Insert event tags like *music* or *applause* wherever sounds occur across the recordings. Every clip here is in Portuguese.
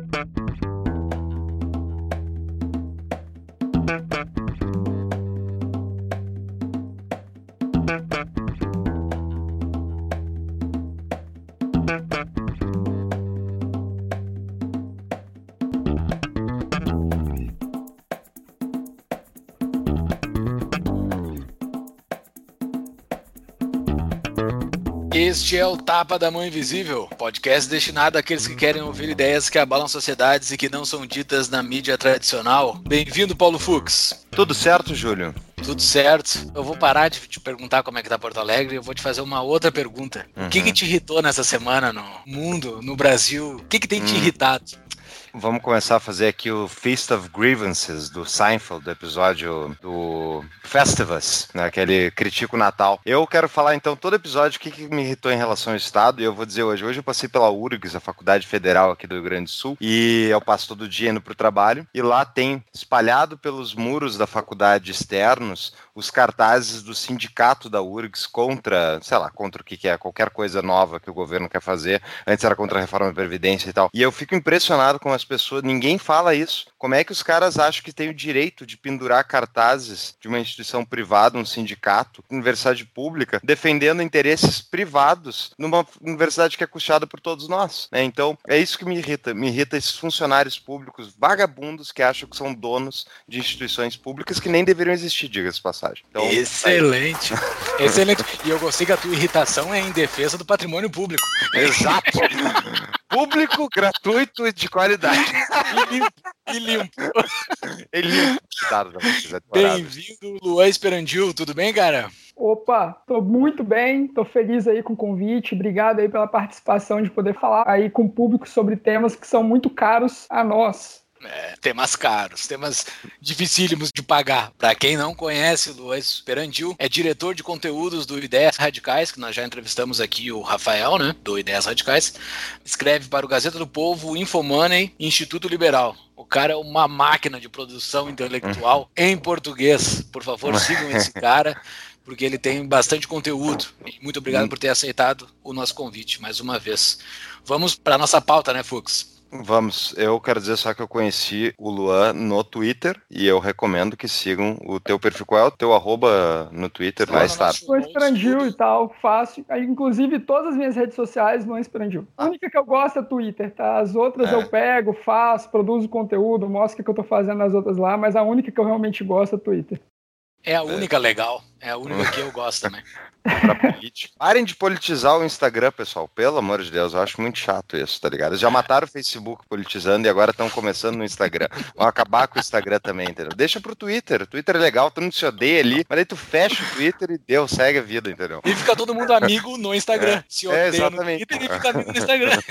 Música Este é o Tapa da Mão Invisível, podcast destinado àqueles que querem ouvir ideias que abalam sociedades e que não são ditas na mídia tradicional. Bem-vindo, Paulo Fux. Tudo certo, Júlio? Tudo certo. Eu vou parar de te perguntar como é que tá Porto Alegre, eu vou te fazer uma outra pergunta. Uhum. O que, que uhum. te irritou nessa semana no mundo, no Brasil? O que, que tem te hum. irritado? Vamos começar a fazer aqui o Feast of Grievances do Seinfeld, do episódio do Festivus, né, que ele critica o Natal. Eu quero falar então todo episódio o que, que me irritou em relação ao Estado, e eu vou dizer hoje. Hoje eu passei pela URGS, a Faculdade Federal aqui do Rio Grande do Sul, e eu passo todo dia indo para o trabalho, e lá tem espalhado pelos muros da faculdade externos os cartazes do sindicato da URGS contra, sei lá, contra o que, que é, qualquer coisa nova que o governo quer fazer. Antes era contra a reforma da Previdência e tal. E eu fico impressionado com as pessoas, ninguém fala isso. Como é que os caras acham que tem o direito de pendurar cartazes de uma instituição privada, um sindicato, universidade pública, defendendo interesses privados numa universidade que é custeada por todos nós? Né? Então, é isso que me irrita. Me irrita esses funcionários públicos vagabundos que acham que são donos de instituições públicas que nem deveriam existir, diga-se passagem. Então, Excelente. Aí. *laughs* Excelente. E eu gostei que a tua irritação é em defesa do patrimônio público. Exato. *laughs* público, gratuito e de qualidade. *laughs* e limpo. E limpo. E limpo. *laughs* Bem-vindo, Luan Esperandil. Tudo bem, cara? Opa, tô muito bem, tô feliz aí com o convite, obrigado aí pela participação de poder falar aí com o público sobre temas que são muito caros a nós. É, temas caros, temas dificílimos de pagar. Para quem não conhece, Luiz Perandil é diretor de conteúdos do Ideias Radicais, que nós já entrevistamos aqui o Rafael, né, do Ideias Radicais. Escreve para o Gazeta do Povo, Infomoney Instituto Liberal. O cara é uma máquina de produção intelectual uhum. em português. Por favor, sigam esse *laughs* cara porque ele tem bastante conteúdo. muito obrigado uhum. por ter aceitado o nosso convite mais uma vez. Vamos para nossa pauta, né, Fux? Vamos, eu quero dizer só que eu conheci o Luan no Twitter e eu recomendo que sigam o teu perfil. Qual é o teu arroba no Twitter? Vai estar. Luan Esperandil e tal, fácil. Inclusive, todas as minhas redes sociais, Luan Esperandil. A única que eu gosto é Twitter, tá? As outras é. eu pego, faço, produzo conteúdo, mostro o que eu tô fazendo nas outras lá, mas a única que eu realmente gosto é Twitter. É a única legal. É a única que eu gosto também. *laughs* pra política. Parem de politizar o Instagram, pessoal. Pelo amor de Deus, eu acho muito chato isso, tá ligado? Eles já mataram o Facebook politizando e agora estão começando no Instagram. Vão acabar com o Instagram também, entendeu? Deixa pro Twitter. O Twitter é legal, tu não se odeia ali, mas aí tu fecha o Twitter e deu, segue a vida, entendeu? E fica todo mundo amigo no Instagram. É, se odeia é, exatamente. no Twitter e fica amigo no Instagram. *laughs*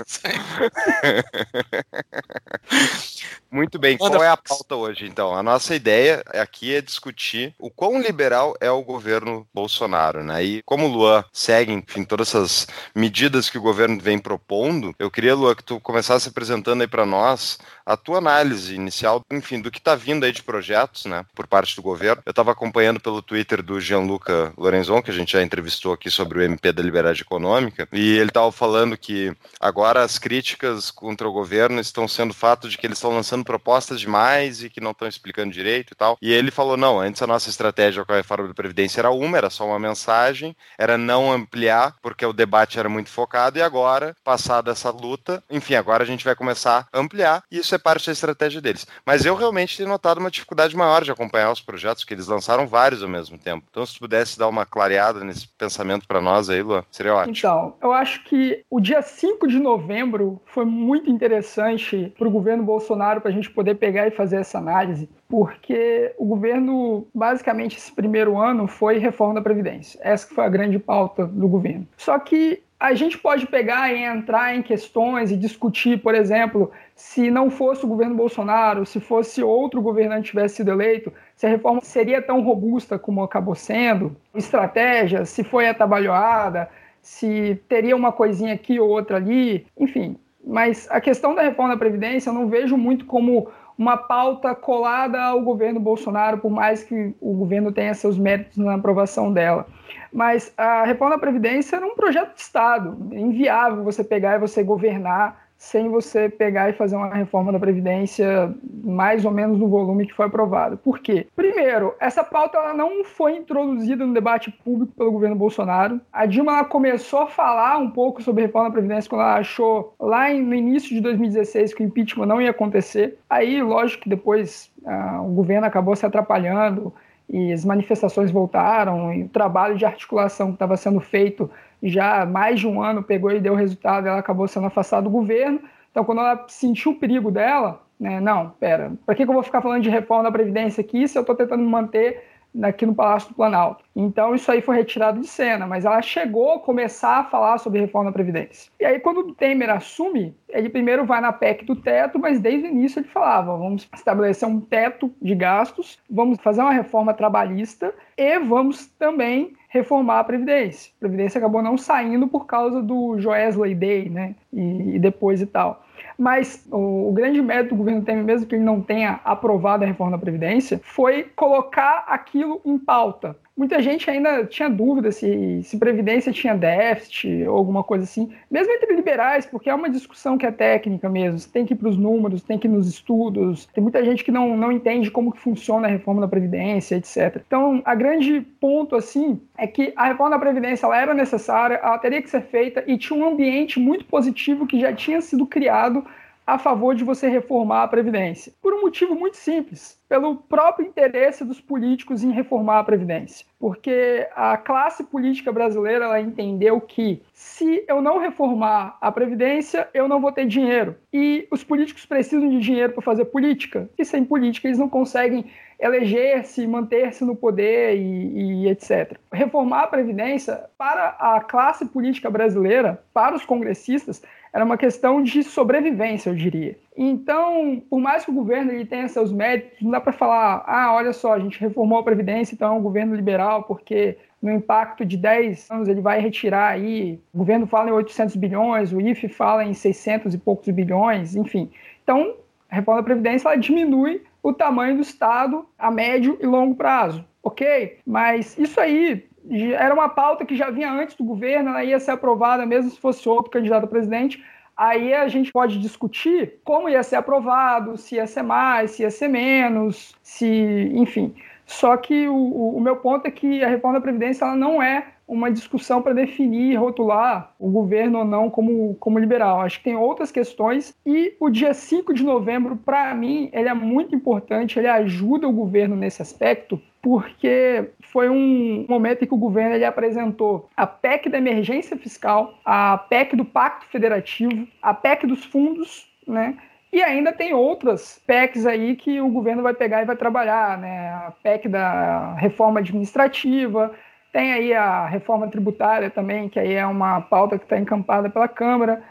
muito bem, qual é a pauta hoje, então? A nossa ideia aqui é discutir o quão liberal é o governo Bolsonaro, né? E como o Luan segue, enfim, todas essas medidas que o governo vem propondo, eu queria, Luan, que tu começasse apresentando aí para nós a tua análise inicial, enfim, do que está vindo aí de projetos, né, por parte do governo. Eu estava acompanhando pelo Twitter do Gianluca Lorenzon, que a gente já entrevistou aqui sobre o MP da Liberdade Econômica, e ele estava falando que agora as críticas contra o governo estão sendo fato de que eles estão lançando propostas demais e que não estão explicando direito e tal. E ele falou: não, antes a nossa estratégia com a reforma da Previdência era uma, era só uma mensagem, era não ampliar, porque o debate era muito focado, e agora, passada essa luta, enfim, agora a gente vai começar a ampliar, e isso é parte da estratégia deles. Mas eu realmente tenho notado uma dificuldade maior de acompanhar os projetos, que eles lançaram vários ao mesmo tempo. Então, se tu pudesse dar uma clareada nesse pensamento para nós aí, Luan, seria ótimo. Então, eu acho que o dia 5 de novembro foi muito interessante para o governo Bolsonaro para a gente poder pegar e fazer essa análise, porque o governo, basicamente, esse primeiro ano foi reforma da Previdência. Essa foi a grande pauta do governo. Só que a gente pode pegar e entrar em questões e discutir, por exemplo, se não fosse o governo Bolsonaro, se fosse outro governante tivesse sido eleito, se a reforma seria tão robusta como acabou sendo, estratégia, se foi atabalhoada, se teria uma coisinha aqui ou outra ali, enfim. Mas a questão da reforma da Previdência eu não vejo muito como uma pauta colada ao governo Bolsonaro, por mais que o governo tenha seus méritos na aprovação dela. Mas a reforma da Previdência era um projeto de Estado, inviável você pegar e você governar sem você pegar e fazer uma reforma da Previdência mais ou menos no volume que foi aprovado. Por quê? Primeiro, essa pauta ela não foi introduzida no debate público pelo governo Bolsonaro. A Dilma começou a falar um pouco sobre reforma da Previdência quando ela achou lá no início de 2016 que o impeachment não ia acontecer. Aí, lógico que depois ah, o governo acabou se atrapalhando e as manifestações voltaram, e o trabalho de articulação que estava sendo feito já há mais de um ano pegou e deu resultado, ela acabou sendo afastada do governo. Então, quando ela sentiu o perigo dela, né, não, pera, para que, que eu vou ficar falando de reforma da Previdência aqui se eu estou tentando manter aqui no Palácio do Planalto. Então isso aí foi retirado de cena, mas ela chegou a começar a falar sobre reforma da Previdência. E aí quando o Temer assume, ele primeiro vai na PEC do teto, mas desde o início ele falava, vamos estabelecer um teto de gastos, vamos fazer uma reforma trabalhista e vamos também reformar a Previdência. A Previdência acabou não saindo por causa do Joesley Day, né, e, e depois e tal. Mas o, o, grande mérito do governo Temer, mesmo que ele não tenha aprovado a reforma da Previdência, foi colocar aquilo em pauta muita gente ainda tinha dúvida se, se Previdência tinha déficit ou alguma coisa assim, mesmo entre liberais, porque é uma discussão que é técnica mesmo, você tem que ir para os números, tem que ir nos estudos, tem muita gente que não, não entende como que funciona a reforma da Previdência, etc. Então, a grande ponto, assim, é que a reforma da Previdência ela era necessária, ela teria que ser feita e tinha um ambiente muito positivo que já tinha sido criado a favor de você reformar a Previdência. Por um motivo muito simples, pelo próprio interesse dos políticos em reformar a Previdência. Porque a classe política brasileira ela entendeu que se eu não reformar a Previdência, eu não vou ter dinheiro. E os políticos precisam de dinheiro para fazer política. E sem política eles não conseguem eleger-se, manter-se no poder e, e, etc. Reformar a Previdência, para a classe política brasileira, para os congressistas, era uma questão de sobrevivência, eu diria. Então, por mais que o governo ele tenha seus méritos, não dá para falar, ah, olha só, a gente reformou a Previdência, então é um governo liberal, porque no impacto de 10 anos ele vai retirar aí, o governo fala em 800 bilhões, o IFE fala em 600 e poucos bilhões, enfim. Então, a reforma da Previdência ela diminui o tamanho do Estado a médio e longo prazo, ok? Mas isso aí era uma pauta que já vinha antes do governo, ela ia ser aprovada mesmo se fosse outro candidato a presidente. Aí a gente pode discutir como ia ser aprovado, se ia ser mais, se ia ser menos, se, enfim. Só que o, o meu ponto é que a reforma da Previdência ela não é uma discussão para definir rotular o governo ou não como, como liberal. Acho que tem outras questões e o dia 5 de novembro, para mim, ele é muito importante, ele ajuda o governo nesse aspecto, porque foi um momento em que o governo ele apresentou a PEC da emergência fiscal, a PEC do Pacto Federativo, a PEC dos fundos, né? E ainda tem outras PECs aí que o governo vai pegar e vai trabalhar, né? A PEC da reforma administrativa, tem aí a reforma tributária também, que aí é uma pauta que está encampada pela Câmara.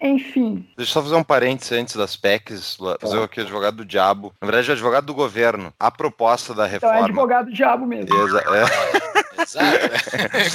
Enfim. Deixa eu só fazer um parênteses antes das PECs, fazer aqui o advogado do diabo. Na verdade, é advogado do governo. A proposta da reforma. Então é advogado do diabo mesmo. Exa é. *laughs* Exato.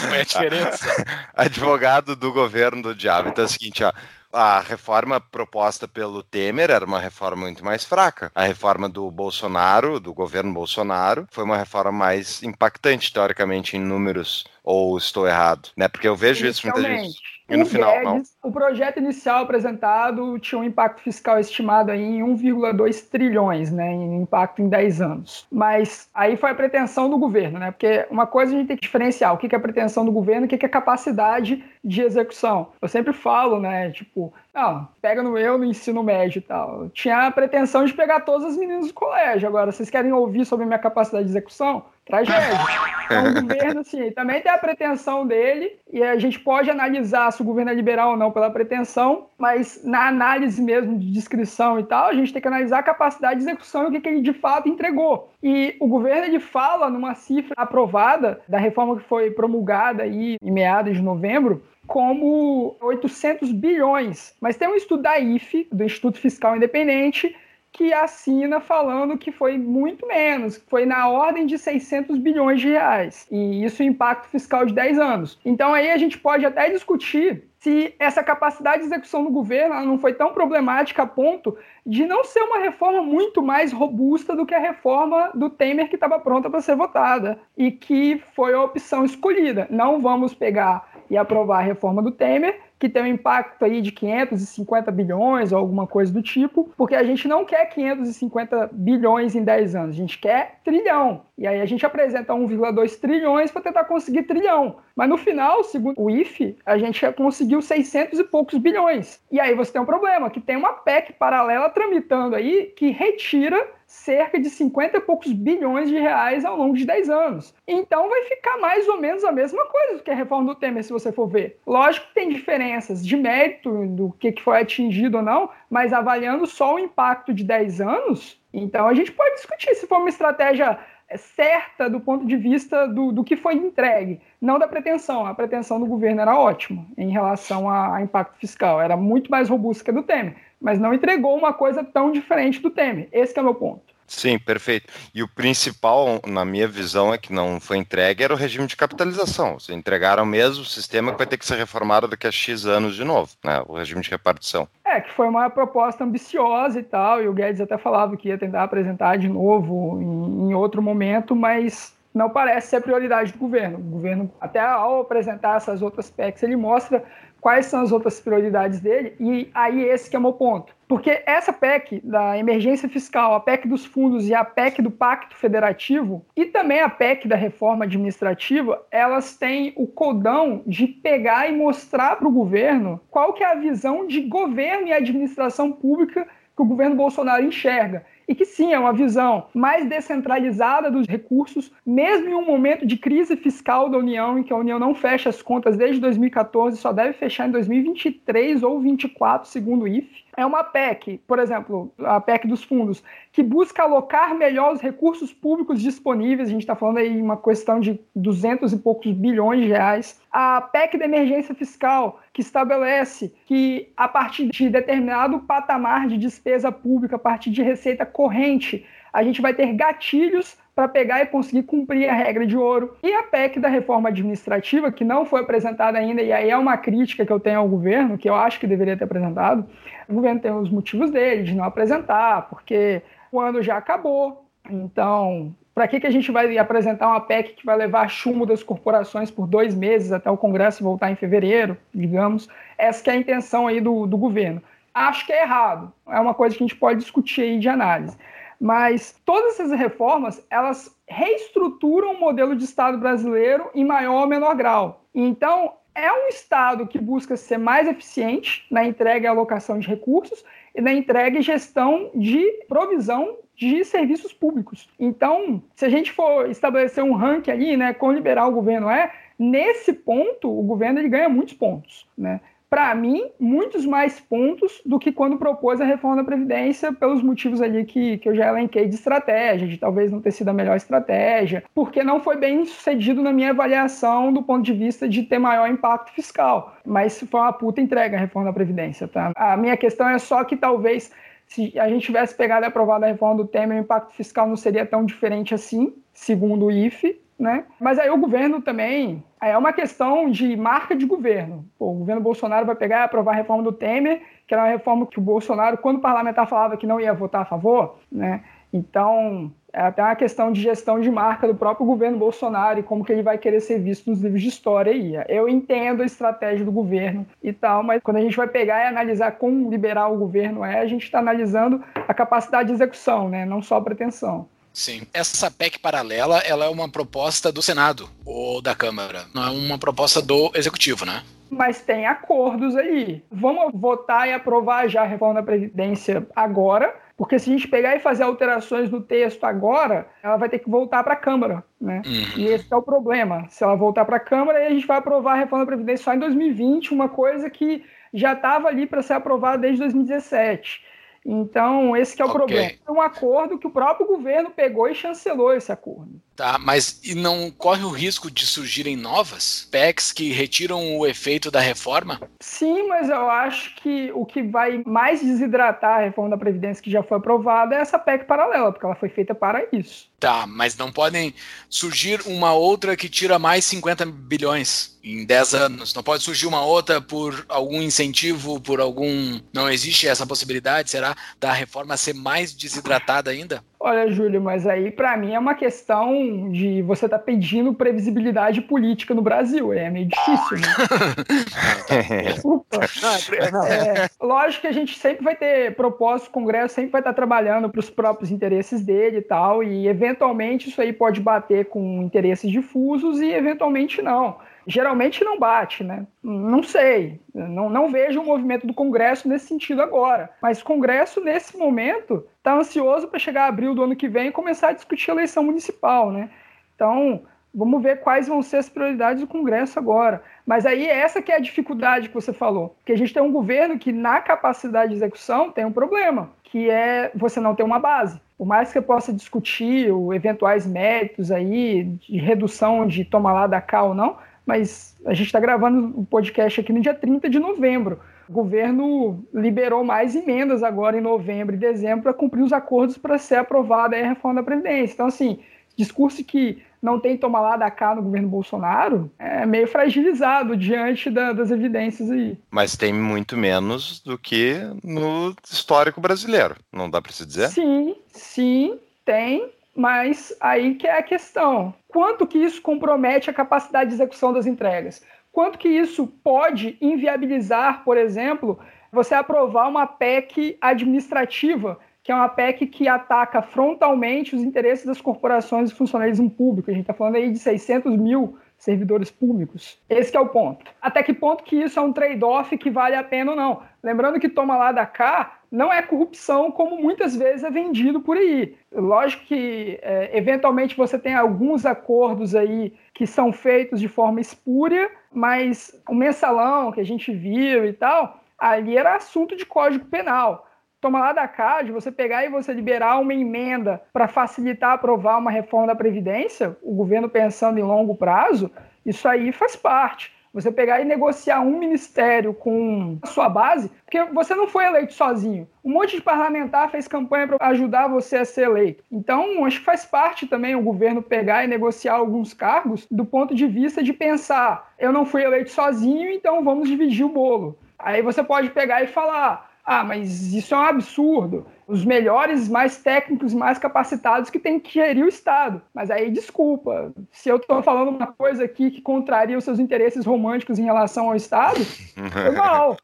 Qual é a diferença? *laughs* advogado do governo do diabo. Então é o seguinte, ó a reforma proposta pelo Temer era uma reforma muito mais fraca. A reforma do Bolsonaro, do governo Bolsonaro, foi uma reforma mais impactante, teoricamente, em números. Ou estou errado? Né? Porque eu vejo isso muita gente. E no o final, Guedes, não. O projeto inicial apresentado tinha um impacto fiscal estimado aí em 1,2 trilhões, né, em impacto em 10 anos. Mas aí foi a pretensão do governo, né? Porque uma coisa a gente tem que diferenciar, o que é a pretensão do governo e o que é a capacidade de execução. Eu sempre falo, né, tipo, não, pega no eu no ensino médio e tal. Eu tinha a pretensão de pegar todas as meninas do colégio. Agora, vocês querem ouvir sobre a minha capacidade de execução? tragédia. Então, o governo, assim, também tem a pretensão dele, e a gente pode analisar se o governo é liberal ou não pela pretensão, mas na análise mesmo de descrição e tal, a gente tem que analisar a capacidade de execução e o que, que ele de fato entregou. E o governo ele fala numa cifra aprovada da reforma que foi promulgada aí em meados de novembro, como 800 bilhões. Mas tem um estudo da IFE, do Instituto Fiscal Independente, que assina falando que foi muito menos, foi na ordem de 600 bilhões de reais. E isso impacto fiscal de 10 anos. Então aí a gente pode até discutir se essa capacidade de execução do governo não foi tão problemática a ponto de não ser uma reforma muito mais robusta do que a reforma do Temer que estava pronta para ser votada e que foi a opção escolhida. Não vamos pegar e aprovar a reforma do Temer, que tem um impacto aí de 550 bilhões ou alguma coisa do tipo, porque a gente não quer 550 bilhões em 10 anos, a gente quer trilhão. E aí a gente apresenta 1,2 trilhões para tentar conseguir trilhão. Mas no final, segundo o IFE, a gente conseguiu 600 e poucos bilhões. E aí você tem um problema, que tem uma PEC paralela tramitando aí que retira cerca de 50 e poucos bilhões de reais ao longo de 10 anos. Então vai ficar mais ou menos a mesma coisa do que a reforma do Temer, se você for ver. Lógico que tem diferenças de mérito do que foi atingido ou não, mas avaliando só o impacto de 10 anos, então a gente pode discutir se for uma estratégia certa do ponto de vista do, do que foi entregue, não da pretensão. A pretensão do governo era ótima em relação a, a impacto fiscal, era muito mais robusta que a do Temer mas não entregou uma coisa tão diferente do Temer. Esse é o meu ponto. Sim, perfeito. E o principal, na minha visão, é que não foi entregue era o regime de capitalização. Se entregaram mesmo o sistema que vai ter que ser reformado daqui a X anos de novo, né? O regime de repartição. É, que foi uma proposta ambiciosa e tal, e o Guedes até falava que ia tentar apresentar de novo em, em outro momento, mas não parece ser a prioridade do governo. O governo, até ao apresentar essas outras PECs, ele mostra quais são as outras prioridades dele, e aí esse que é o meu ponto. Porque essa PEC da emergência fiscal, a PEC dos fundos e a PEC do Pacto Federativo, e também a PEC da reforma administrativa, elas têm o codão de pegar e mostrar para o governo qual que é a visão de governo e administração pública que o governo Bolsonaro enxerga e que sim, é uma visão mais descentralizada dos recursos, mesmo em um momento de crise fiscal da União, em que a União não fecha as contas desde 2014, só deve fechar em 2023 ou 2024, segundo o IFE. É uma PEC, por exemplo, a PEC dos fundos, que busca alocar melhor os recursos públicos disponíveis, a gente está falando aí uma questão de 200 e poucos bilhões de reais. A PEC da emergência fiscal, que estabelece que a partir de determinado patamar de despesa pública, a partir de receita corrente, a gente vai ter gatilhos para pegar e conseguir cumprir a regra de ouro. E a PEC da reforma administrativa, que não foi apresentada ainda, e aí é uma crítica que eu tenho ao governo, que eu acho que deveria ter apresentado. O governo tem os motivos dele de não apresentar, porque o ano já acabou. Então, para que, que a gente vai apresentar uma PEC que vai levar chumbo das corporações por dois meses até o Congresso voltar em fevereiro, digamos? Essa é a intenção aí do, do governo. Acho que é errado. É uma coisa que a gente pode discutir aí de análise. Mas todas essas reformas, elas reestruturam o modelo de Estado brasileiro em maior ou menor grau. Então, é um Estado que busca ser mais eficiente na entrega e alocação de recursos e na entrega e gestão de provisão de serviços públicos. Então, se a gente for estabelecer um ranking ali, né, quão liberal o governo é, nesse ponto o governo ele ganha muitos pontos, né? Para mim, muitos mais pontos do que quando propôs a reforma da Previdência, pelos motivos ali que, que eu já elenquei de estratégia, de talvez não ter sido a melhor estratégia, porque não foi bem sucedido na minha avaliação do ponto de vista de ter maior impacto fiscal. Mas foi uma puta entrega a reforma da Previdência, tá? A minha questão é só que talvez se a gente tivesse pegado e aprovado a reforma do Temer, o impacto fiscal não seria tão diferente assim, segundo o IFE, né? Mas aí o governo também é uma questão de marca de governo. Pô, o governo Bolsonaro vai pegar e aprovar a reforma do Temer, que era uma reforma que o Bolsonaro, quando o parlamentar falava que não ia votar a favor, né? Então, é até uma questão de gestão de marca do próprio governo Bolsonaro e como que ele vai querer ser visto nos livros de história aí. Eu entendo a estratégia do governo e tal, mas quando a gente vai pegar e analisar como liberal o governo é, a gente está analisando a capacidade de execução, né? não só a pretensão. Sim. Essa PEC paralela, ela é uma proposta do Senado ou da Câmara, não é uma proposta do Executivo, né? Mas tem acordos aí. Vamos votar e aprovar já a reforma da Previdência agora, porque se a gente pegar e fazer alterações no texto agora, ela vai ter que voltar para a Câmara, né? Uhum. E esse é o problema. Se ela voltar para a Câmara, aí a gente vai aprovar a reforma da Previdência só em 2020, uma coisa que já estava ali para ser aprovada desde 2017. Então, esse é o okay. problema. É um acordo que o próprio governo pegou e chancelou esse acordo. Tá, mas e não corre o risco de surgirem novas PECs que retiram o efeito da reforma? Sim, mas eu acho que o que vai mais desidratar a reforma da Previdência que já foi aprovada é essa PEC paralela, porque ela foi feita para isso. Tá, mas não podem surgir uma outra que tira mais 50 bilhões em 10 anos. Não pode surgir uma outra por algum incentivo, por algum. Não existe essa possibilidade, será? Da reforma ser mais desidratada ainda? Olha, Júlio, mas aí para mim é uma questão de você estar tá pedindo previsibilidade política no Brasil. É meio difícil, né? *laughs* Desculpa. É, lógico que a gente sempre vai ter propósito, o Congresso sempre vai estar tá trabalhando para os próprios interesses dele e tal, e eventualmente isso aí pode bater com interesses difusos e eventualmente não geralmente não bate, né? Não sei, não, não vejo o movimento do Congresso nesse sentido agora. Mas o Congresso, nesse momento, está ansioso para chegar a abril do ano que vem e começar a discutir a eleição municipal, né? Então, vamos ver quais vão ser as prioridades do Congresso agora. Mas aí essa que é a dificuldade que você falou, que a gente tem um governo que na capacidade de execução tem um problema, que é você não ter uma base. Por mais que eu possa discutir eventuais méritos aí de redução de toma lá da cá ou não, mas a gente está gravando o um podcast aqui no dia 30 de novembro. O governo liberou mais emendas agora em novembro e dezembro para cumprir os acordos para ser aprovada a reforma da Previdência. Então, assim, discurso que não tem tomar lá da cá no governo Bolsonaro é meio fragilizado diante da, das evidências aí. Mas tem muito menos do que no histórico brasileiro, não dá para se dizer? Sim, sim, tem. Mas aí que é a questão. Quanto que isso compromete a capacidade de execução das entregas? Quanto que isso pode inviabilizar, por exemplo, você aprovar uma PEC administrativa, que é uma PEC que ataca frontalmente os interesses das corporações e funcionalismo público. A gente está falando aí de 600 mil servidores públicos. Esse é o ponto. Até que ponto que isso é um trade-off que vale a pena ou não? Lembrando que toma lá da cá não é corrupção como muitas vezes é vendido por aí. Lógico que é, eventualmente você tem alguns acordos aí que são feitos de forma espúria, mas o mensalão que a gente viu e tal, ali era assunto de código penal. Toma lá da cá, de você pegar e você liberar uma emenda para facilitar aprovar uma reforma da Previdência, o governo pensando em longo prazo, isso aí faz parte. Você pegar e negociar um ministério com a sua base, porque você não foi eleito sozinho. Um monte de parlamentar fez campanha para ajudar você a ser eleito. Então, acho que faz parte também o governo pegar e negociar alguns cargos do ponto de vista de pensar: eu não fui eleito sozinho, então vamos dividir o bolo. Aí você pode pegar e falar: ah, mas isso é um absurdo. Os melhores, mais técnicos, mais capacitados que tem que gerir o Estado. Mas aí, desculpa, se eu estou falando uma coisa aqui que contraria os seus interesses românticos em relação ao Estado, *laughs* foi mal.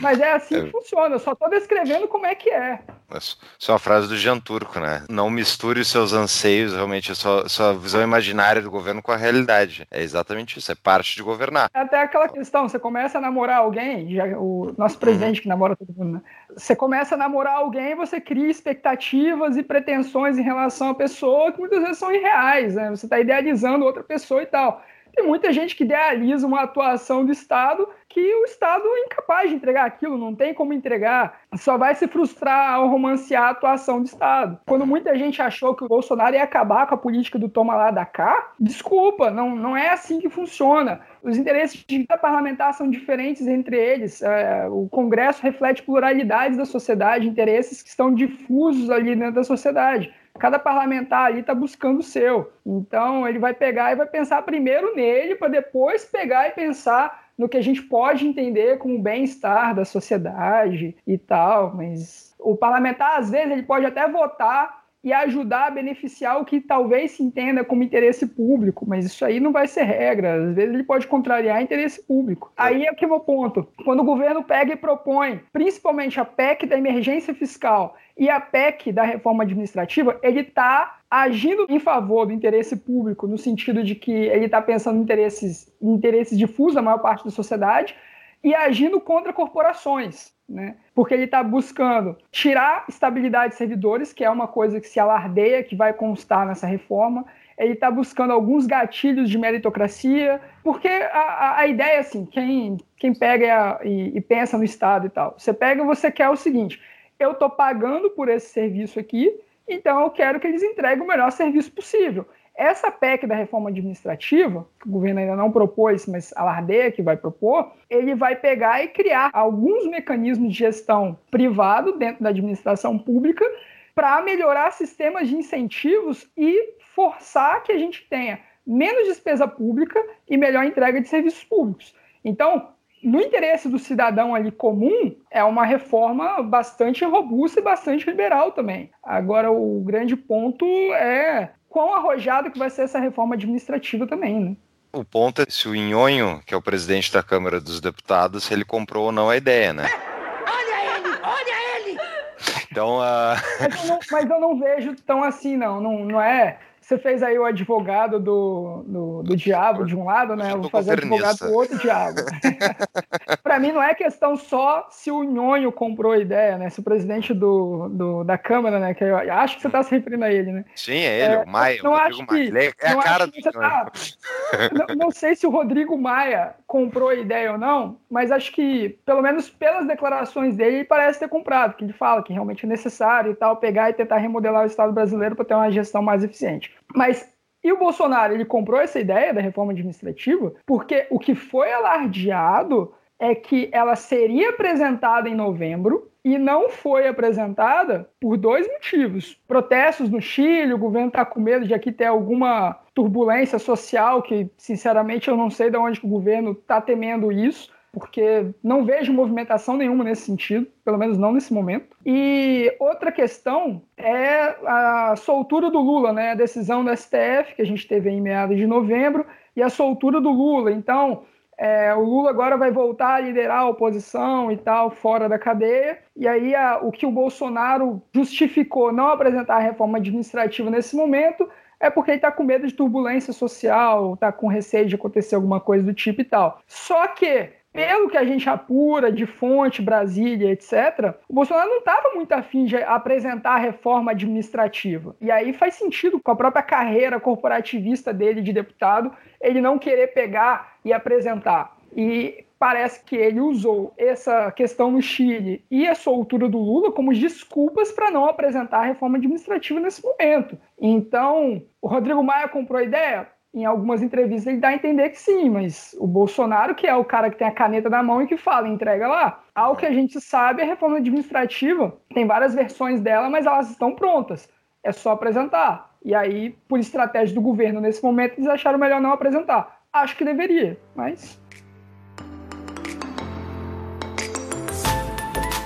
Mas é assim que é. funciona, eu só estou descrevendo como é que é. Isso é uma frase do Jean Turco, né? Não misture os seus anseios, realmente, a sua, sua visão imaginária do governo com a realidade. É exatamente isso, é parte de governar. É até aquela questão, você começa a namorar alguém, já, o nosso presidente uhum. que namora todo mundo, né? Você começa a namorar alguém, você cria expectativas e pretensões em relação à pessoa que muitas vezes são irreais, né? Você está idealizando outra pessoa e tal. Tem muita gente que idealiza uma atuação do Estado que o Estado é incapaz de entregar aquilo, não tem como entregar. Só vai se frustrar ao romancear a atuação do Estado. Quando muita gente achou que o Bolsonaro ia acabar com a política do toma lá da cá, desculpa, não, não é assim que funciona. Os interesses de cada parlamentar são diferentes entre eles. É, o Congresso reflete pluralidades da sociedade, interesses que estão difusos ali dentro da sociedade. Cada parlamentar ali está buscando o seu. Então, ele vai pegar e vai pensar primeiro nele, para depois pegar e pensar no que a gente pode entender como bem-estar da sociedade e tal. Mas o parlamentar, às vezes, ele pode até votar e ajudar a beneficiar o que talvez se entenda como interesse público, mas isso aí não vai ser regra. Às vezes ele pode contrariar interesse público. Aí é que é o meu ponto. Quando o governo pega e propõe, principalmente a PEC da emergência fiscal e a PEC da reforma administrativa, ele está agindo em favor do interesse público, no sentido de que ele está pensando em interesses, em interesses difusos da maior parte da sociedade, e agindo contra corporações. Né? Porque ele está buscando tirar estabilidade de servidores, que é uma coisa que se alardeia, que vai constar nessa reforma. Ele está buscando alguns gatilhos de meritocracia, porque a, a, ideia, assim, quem, quem pega e, e, pensa no Estado e tal, você pega e você quer o seguinte: eu estou pagando por esse serviço aqui, então eu quero que eles entreguem o melhor serviço possível. Essa PEC da reforma administrativa, que o governo ainda não propôs, mas alardeia que vai propor, ele vai pegar e criar alguns mecanismos de gestão privado dentro da administração pública para melhorar sistemas de incentivos e forçar que a gente tenha menos despesa pública e melhor entrega de serviços públicos. Então, no interesse do cidadão ali comum, é uma reforma bastante robusta e bastante liberal também. Agora, o grande ponto é quão arrojado que vai ser essa reforma administrativa também, né? O ponto é se o Inhonho, que é o presidente da Câmara dos Deputados, se ele comprou ou não a ideia, né? *laughs* Olha ele! Olha ele! Então, uh... mas, eu não, mas eu não vejo tão assim, não. Não, não é você fez aí o advogado do, do, do diabo de um lado, né? Eu vou fazer advogado do outro diabo. *laughs* para mim não é questão só se o Nhonho comprou a ideia, né? Se o presidente do, do da Câmara, né? Que eu acho que você está se referindo a ele, né? Sim, é ele, é, o Maia. Não acho que, Maia. É a cara do tá, *laughs* não, não sei se o Rodrigo Maia comprou a ideia ou não, mas acho que, pelo menos pelas declarações dele, ele parece ter comprado, que ele fala que realmente é necessário e tal, pegar e tentar remodelar o Estado brasileiro para ter uma gestão mais eficiente. Mas e o Bolsonaro, ele comprou essa ideia da reforma administrativa porque o que foi alardeado é que ela seria apresentada em novembro e não foi apresentada por dois motivos. Protestos no Chile, o governo está com medo de aqui ter alguma turbulência social, que sinceramente eu não sei de onde o governo está temendo isso porque não vejo movimentação nenhuma nesse sentido, pelo menos não nesse momento. E outra questão é a soltura do Lula, né? A decisão do STF, que a gente teve em meados de novembro, e a soltura do Lula. Então, é, o Lula agora vai voltar a liderar a oposição e tal, fora da cadeia. E aí, a, o que o Bolsonaro justificou não apresentar a reforma administrativa nesse momento é porque ele está com medo de turbulência social, está com receio de acontecer alguma coisa do tipo e tal. Só que pelo que a gente apura de fonte, Brasília, etc., o Bolsonaro não estava muito afim de apresentar a reforma administrativa. E aí faz sentido com a própria carreira corporativista dele de deputado, ele não querer pegar e apresentar. E parece que ele usou essa questão no Chile e a soltura do Lula como desculpas para não apresentar a reforma administrativa nesse momento. Então, o Rodrigo Maia comprou a ideia? Em algumas entrevistas ele dá a entender que sim, mas o Bolsonaro, que é o cara que tem a caneta na mão e que fala, entrega lá. Ao que a gente sabe, a reforma administrativa tem várias versões dela, mas elas estão prontas. É só apresentar. E aí, por estratégia do governo nesse momento, eles acharam melhor não apresentar. Acho que deveria, mas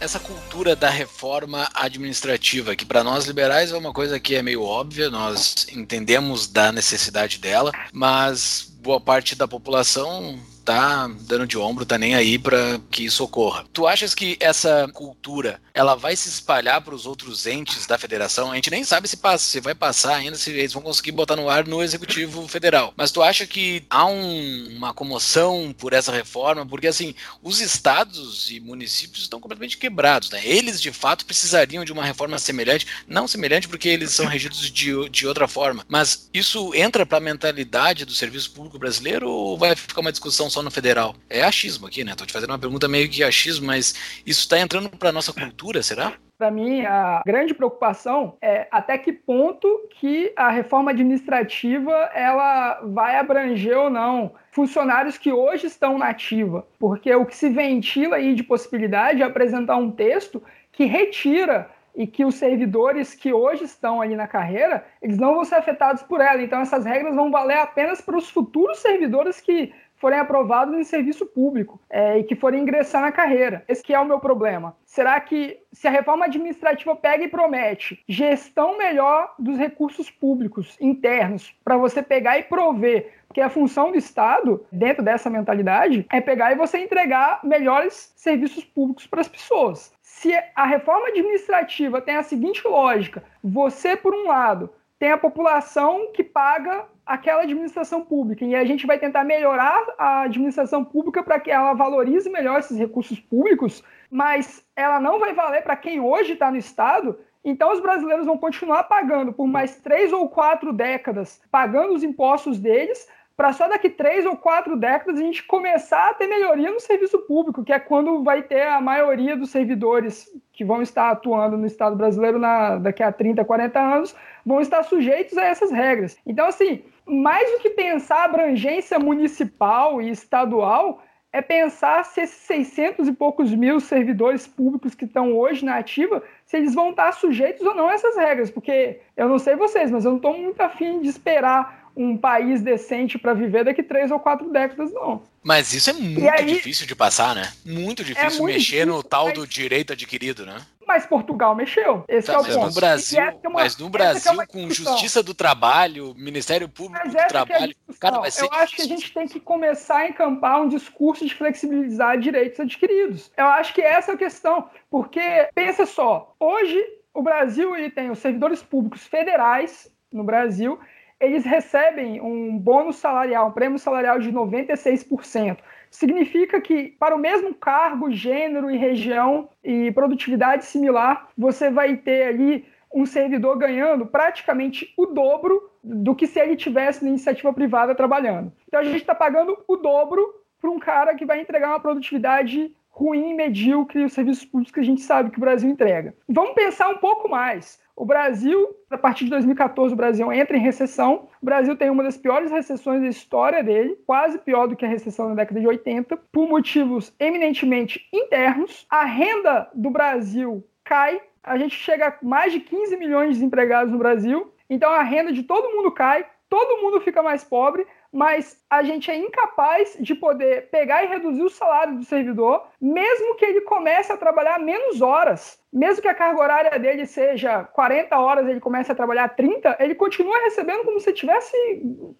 Essa cultura da reforma administrativa, que para nós liberais é uma coisa que é meio óbvia, nós entendemos da necessidade dela, mas boa parte da população tá dando de ombro, tá nem aí para que isso ocorra. Tu achas que essa cultura ela vai se espalhar para os outros entes da federação? A gente nem sabe se passa, se vai passar ainda, se eles vão conseguir botar no ar no executivo federal. Mas tu acha que há um, uma comoção por essa reforma? Porque assim, os estados e municípios estão completamente quebrados, né? Eles de fato precisariam de uma reforma semelhante, não semelhante porque eles são regidos de, de outra forma, mas isso entra para a mentalidade do serviço público brasileiro ou vai ficar uma discussão só só no federal. É achismo aqui, né? Tô te fazendo uma pergunta meio que achismo, mas isso está entrando para nossa cultura, será? Para mim, a grande preocupação é até que ponto que a reforma administrativa ela vai abranger ou não funcionários que hoje estão na ativa, porque o que se ventila aí de possibilidade é apresentar um texto que retira e que os servidores que hoje estão ali na carreira, eles não vão ser afetados por ela. Então essas regras vão valer apenas para os futuros servidores que forem aprovados em serviço público é, e que forem ingressar na carreira. Esse que é o meu problema. Será que se a reforma administrativa pega e promete gestão melhor dos recursos públicos internos para você pegar e prover, porque a função do Estado, dentro dessa mentalidade, é pegar e você entregar melhores serviços públicos para as pessoas. Se a reforma administrativa tem a seguinte lógica: você, por um lado, tem a população que paga aquela administração pública e a gente vai tentar melhorar a administração pública para que ela valorize melhor esses recursos públicos, mas ela não vai valer para quem hoje está no Estado. Então, os brasileiros vão continuar pagando por mais três ou quatro décadas, pagando os impostos deles, para só daqui três ou quatro décadas a gente começar a ter melhoria no serviço público, que é quando vai ter a maioria dos servidores que vão estar atuando no Estado brasileiro na, daqui a 30, 40 anos, vão estar sujeitos a essas regras. Então, assim, mais do que pensar abrangência municipal e estadual, é pensar se esses 600 e poucos mil servidores públicos que estão hoje na ativa, se eles vão estar sujeitos ou não a essas regras, porque eu não sei vocês, mas eu não estou muito afim de esperar um país decente para viver daqui três ou quatro décadas, não. Mas isso é muito aí, difícil de passar, né? Muito difícil é muito mexer difícil, no tal mas... do direito adquirido, né? Mas Portugal mexeu. Esse tá, é o mas ponto. No Brasil, é uma, mas no Brasil, é com Justiça do Trabalho, Ministério Público do é Trabalho, cara, vai ser Eu difícil. acho que a gente tem que começar a encampar um discurso de flexibilizar direitos adquiridos. Eu acho que essa é a questão. Porque, pensa só, hoje o Brasil ele tem os servidores públicos federais no Brasil eles recebem um bônus salarial, um prêmio salarial de 96%. Significa que, para o mesmo cargo, gênero e região e produtividade similar, você vai ter ali um servidor ganhando praticamente o dobro do que se ele tivesse na iniciativa privada trabalhando. Então a gente está pagando o dobro para um cara que vai entregar uma produtividade ruim, medíocre, os serviços públicos que a gente sabe que o Brasil entrega. Vamos pensar um pouco mais. O Brasil, a partir de 2014, o Brasil entra em recessão. O Brasil tem uma das piores recessões da história dele, quase pior do que a recessão na década de 80, por motivos eminentemente internos. A renda do Brasil cai. A gente chega a mais de 15 milhões de desempregados no Brasil. Então a renda de todo mundo cai, todo mundo fica mais pobre mas a gente é incapaz de poder pegar e reduzir o salário do servidor, mesmo que ele comece a trabalhar menos horas. Mesmo que a carga horária dele seja 40 horas, ele comece a trabalhar 30, ele continua recebendo como se tivesse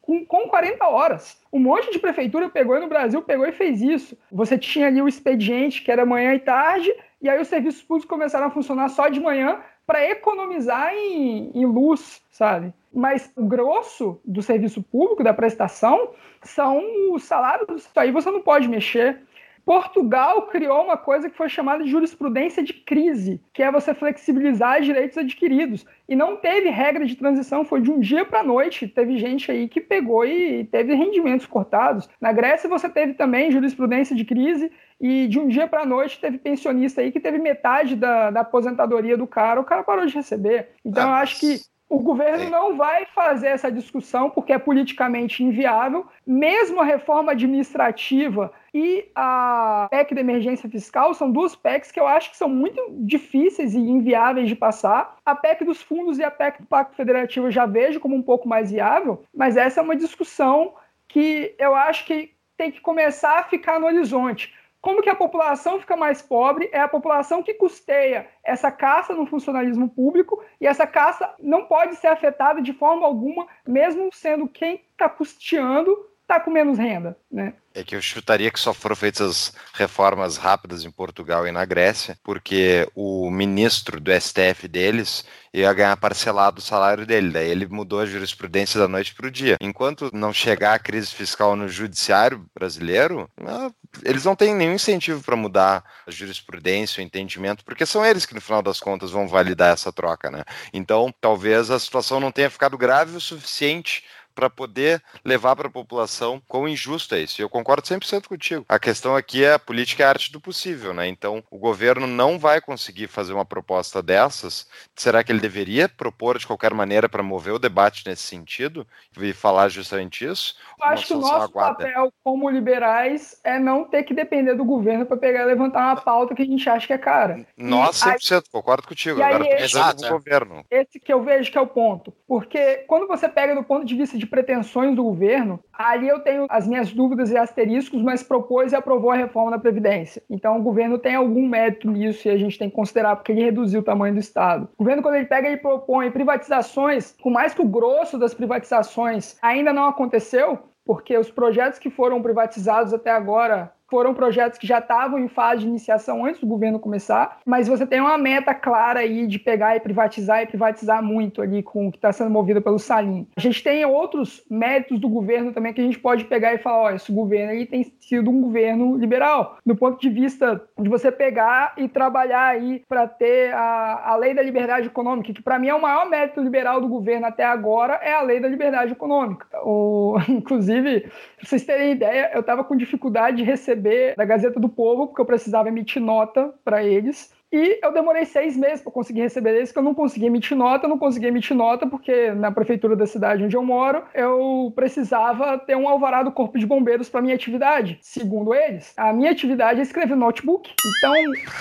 com, com 40 horas. Um monte de prefeitura pegou no Brasil pegou e fez isso. Você tinha ali o expediente, que era manhã e tarde, e aí os serviços públicos começaram a funcionar só de manhã para economizar em, em luz, sabe? Mas o grosso do serviço público, da prestação, são os salários. Isso aí você não pode mexer. Portugal criou uma coisa que foi chamada de jurisprudência de crise, que é você flexibilizar direitos adquiridos. E não teve regra de transição, foi de um dia para a noite. Teve gente aí que pegou e teve rendimentos cortados. Na Grécia você teve também jurisprudência de crise e de um dia para a noite teve pensionista aí que teve metade da, da aposentadoria do cara, o cara parou de receber. Então ah, eu acho que o governo Sim. não vai fazer essa discussão porque é politicamente inviável. Mesmo a reforma administrativa e a PEC da emergência fiscal são duas PECs que eu acho que são muito difíceis e inviáveis de passar. A PEC dos fundos e a PEC do Pacto Federativo eu já vejo como um pouco mais viável, mas essa é uma discussão que eu acho que tem que começar a ficar no horizonte. Como que a população fica mais pobre? É a população que custeia essa caça no funcionalismo público e essa caça não pode ser afetada de forma alguma, mesmo sendo quem está custeando está com menos renda, né? É que eu chutaria que só foram feitas reformas rápidas em Portugal e na Grécia, porque o ministro do STF deles ia ganhar parcelado o salário dele, daí ele mudou a jurisprudência da noite para o dia. Enquanto não chegar a crise fiscal no judiciário brasileiro, ah, eles não têm nenhum incentivo para mudar a jurisprudência, o entendimento, porque são eles que no final das contas vão validar essa troca, né? Então, talvez a situação não tenha ficado grave o suficiente para poder levar para a população quão injusto é isso. E eu concordo 100% contigo. A questão aqui é a política é a arte do possível, né? Então, o governo não vai conseguir fazer uma proposta dessas. Será que ele deveria propor de qualquer maneira para mover o debate nesse sentido e falar justamente isso? Eu acho que o nosso aguarda? papel como liberais é não ter que depender do governo para pegar e levantar uma pauta que a gente acha que é cara. Nós, 100%, aí, concordo contigo. Agora, aí, esse, do governo. Esse que eu vejo que é o ponto. Porque quando você pega do ponto de vista de pretensões do governo, ali eu tenho as minhas dúvidas e asteriscos, mas propôs e aprovou a reforma da Previdência. Então o governo tem algum mérito nisso e a gente tem que considerar, porque ele reduziu o tamanho do Estado. O governo, quando ele pega e propõe privatizações, por mais que o grosso das privatizações ainda não aconteceu, porque os projetos que foram privatizados até agora foram projetos que já estavam em fase de iniciação antes do governo começar, mas você tem uma meta clara aí de pegar e privatizar e privatizar muito ali com o que está sendo movido pelo Salim. A gente tem outros méritos do governo também que a gente pode pegar e falar, olha, esse governo aí tem sido um governo liberal, do ponto de vista de você pegar e trabalhar aí para ter a, a lei da liberdade econômica, que para mim é o maior mérito liberal do governo até agora, é a lei da liberdade econômica. O, *laughs* inclusive, pra vocês terem ideia, eu estava com dificuldade de receber da Gazeta do Povo, porque eu precisava emitir nota para eles. E eu demorei seis meses para conseguir receber eles, que eu não conseguia emitir nota, eu não conseguia emitir nota, porque na prefeitura da cidade onde eu moro, eu precisava ter um alvará do Corpo de Bombeiros para minha atividade. Segundo eles, a minha atividade é escrever notebook. Então,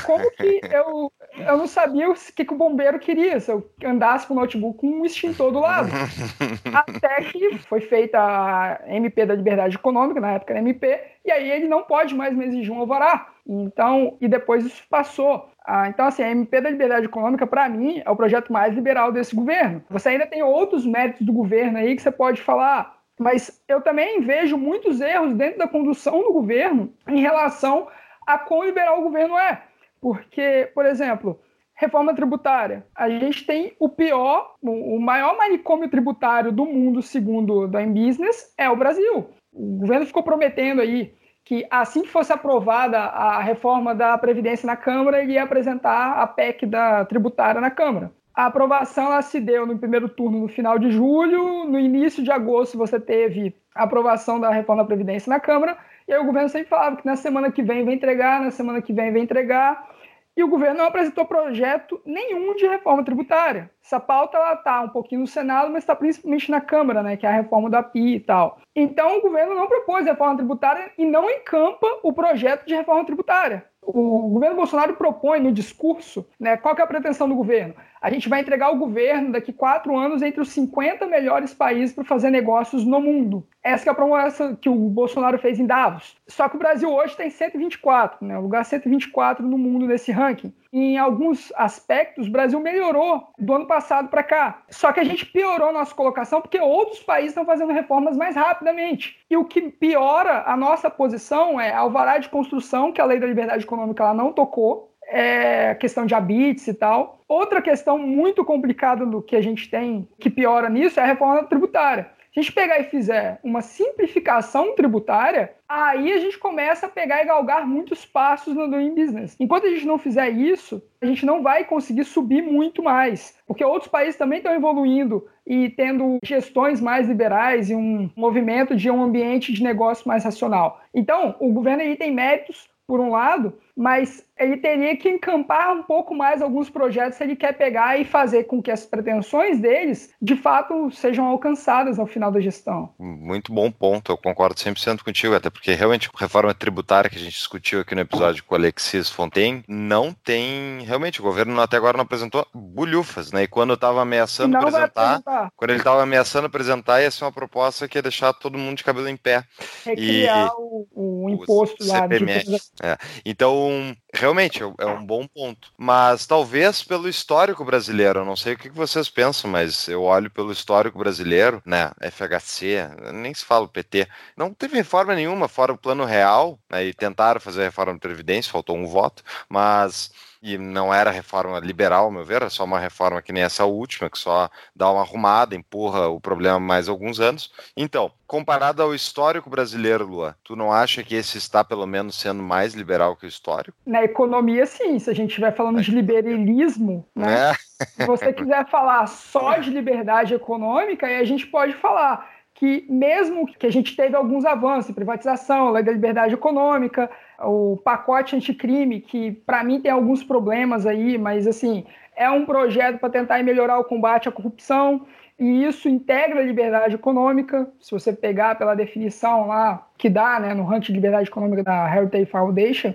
como que *laughs* eu, eu não sabia o que, que o bombeiro queria, se eu andasse com o notebook com um extintor do lado. *laughs* Até que foi feita a MP da Liberdade Econômica, na época era MP, e aí ele não pode mais me exigir um alvará. Então, e depois isso passou. Ah, então, assim, a MP da Liberdade Econômica, para mim, é o projeto mais liberal desse governo. Você ainda tem outros méritos do governo aí que você pode falar, mas eu também vejo muitos erros dentro da condução do governo em relação a quão liberal o governo é. Porque, por exemplo, reforma tributária. A gente tem o pior, o maior manicômio tributário do mundo, segundo Doing Business, é o Brasil. O governo ficou prometendo aí que assim que fosse aprovada a reforma da Previdência na Câmara, ele ia apresentar a PEC da tributária na Câmara. A aprovação se deu no primeiro turno no final de julho, no início de agosto você teve a aprovação da reforma da Previdência na Câmara, e aí o governo sempre falava que na semana que vem vai entregar, na semana que vem vai entregar, e o governo não apresentou projeto nenhum de reforma tributária. Essa pauta está um pouquinho no Senado, mas está principalmente na Câmara, né, que é a reforma da PI e tal. Então o governo não propôs reforma tributária e não encampa o projeto de reforma tributária o governo Bolsonaro propõe no discurso, né, qual é a pretensão do governo? A gente vai entregar o governo daqui quatro anos entre os 50 melhores países para fazer negócios no mundo. Essa é a promessa que o Bolsonaro fez em Davos. Só que o Brasil hoje tem 124, né, lugar 124 no mundo nesse ranking. Em alguns aspectos, o Brasil melhorou do ano passado para cá. Só que a gente piorou a nossa colocação porque outros países estão fazendo reformas mais rapidamente. E o que piora a nossa posição é alvará de construção, que a lei da liberdade econômica ela não tocou, é questão de habites e tal. Outra questão muito complicada do que a gente tem que piora nisso é a reforma tributária. Se a gente pegar e fizer uma simplificação tributária, aí a gente começa a pegar e galgar muitos passos no doing business. Enquanto a gente não fizer isso, a gente não vai conseguir subir muito mais, porque outros países também estão evoluindo e tendo gestões mais liberais e um movimento de um ambiente de negócio mais racional. Então, o governo aí tem méritos por um lado, mas ele teria que encampar um pouco mais alguns projetos se ele quer pegar e fazer com que as pretensões deles, de fato, sejam alcançadas ao final da gestão. Muito bom ponto, eu concordo 100% contigo, até porque realmente a reforma tributária que a gente discutiu aqui no episódio com o Alexis Fontaine, não tem, realmente, o governo até agora não apresentou bulhufas, né, e quando estava ameaçando apresentar, quando ele estava ameaçando apresentar, ia ser uma proposta que ia deixar todo mundo de cabelo em pé. Recriar e, o, o imposto o lá. CPMF, é. Então, realmente, é, é um bom ponto. Mas talvez pelo histórico brasileiro, eu não sei o que vocês pensam, mas eu olho pelo histórico brasileiro, né? FHC, nem se fala PT. Não teve reforma nenhuma fora o plano real, né, e tentaram fazer reforma da Previdência, faltou um voto, mas e não era reforma liberal, ao meu ver, era só uma reforma que nem essa última, que só dá uma arrumada, empurra o problema mais alguns anos. Então, comparado ao histórico brasileiro, Lua, tu não acha que esse está pelo menos sendo mais liberal que o histórico? Na economia, sim. Se a gente estiver falando de liberalismo, né? É. Se você *laughs* quiser falar só de liberdade econômica, aí a gente pode falar que mesmo que a gente teve alguns avanços, privatização, lei da liberdade econômica, o pacote anticrime, que para mim tem alguns problemas aí, mas assim, é um projeto para tentar melhorar o combate à corrupção, e isso integra a liberdade econômica. Se você pegar pela definição lá que dá né, no ranking de liberdade econômica da Heritage Foundation,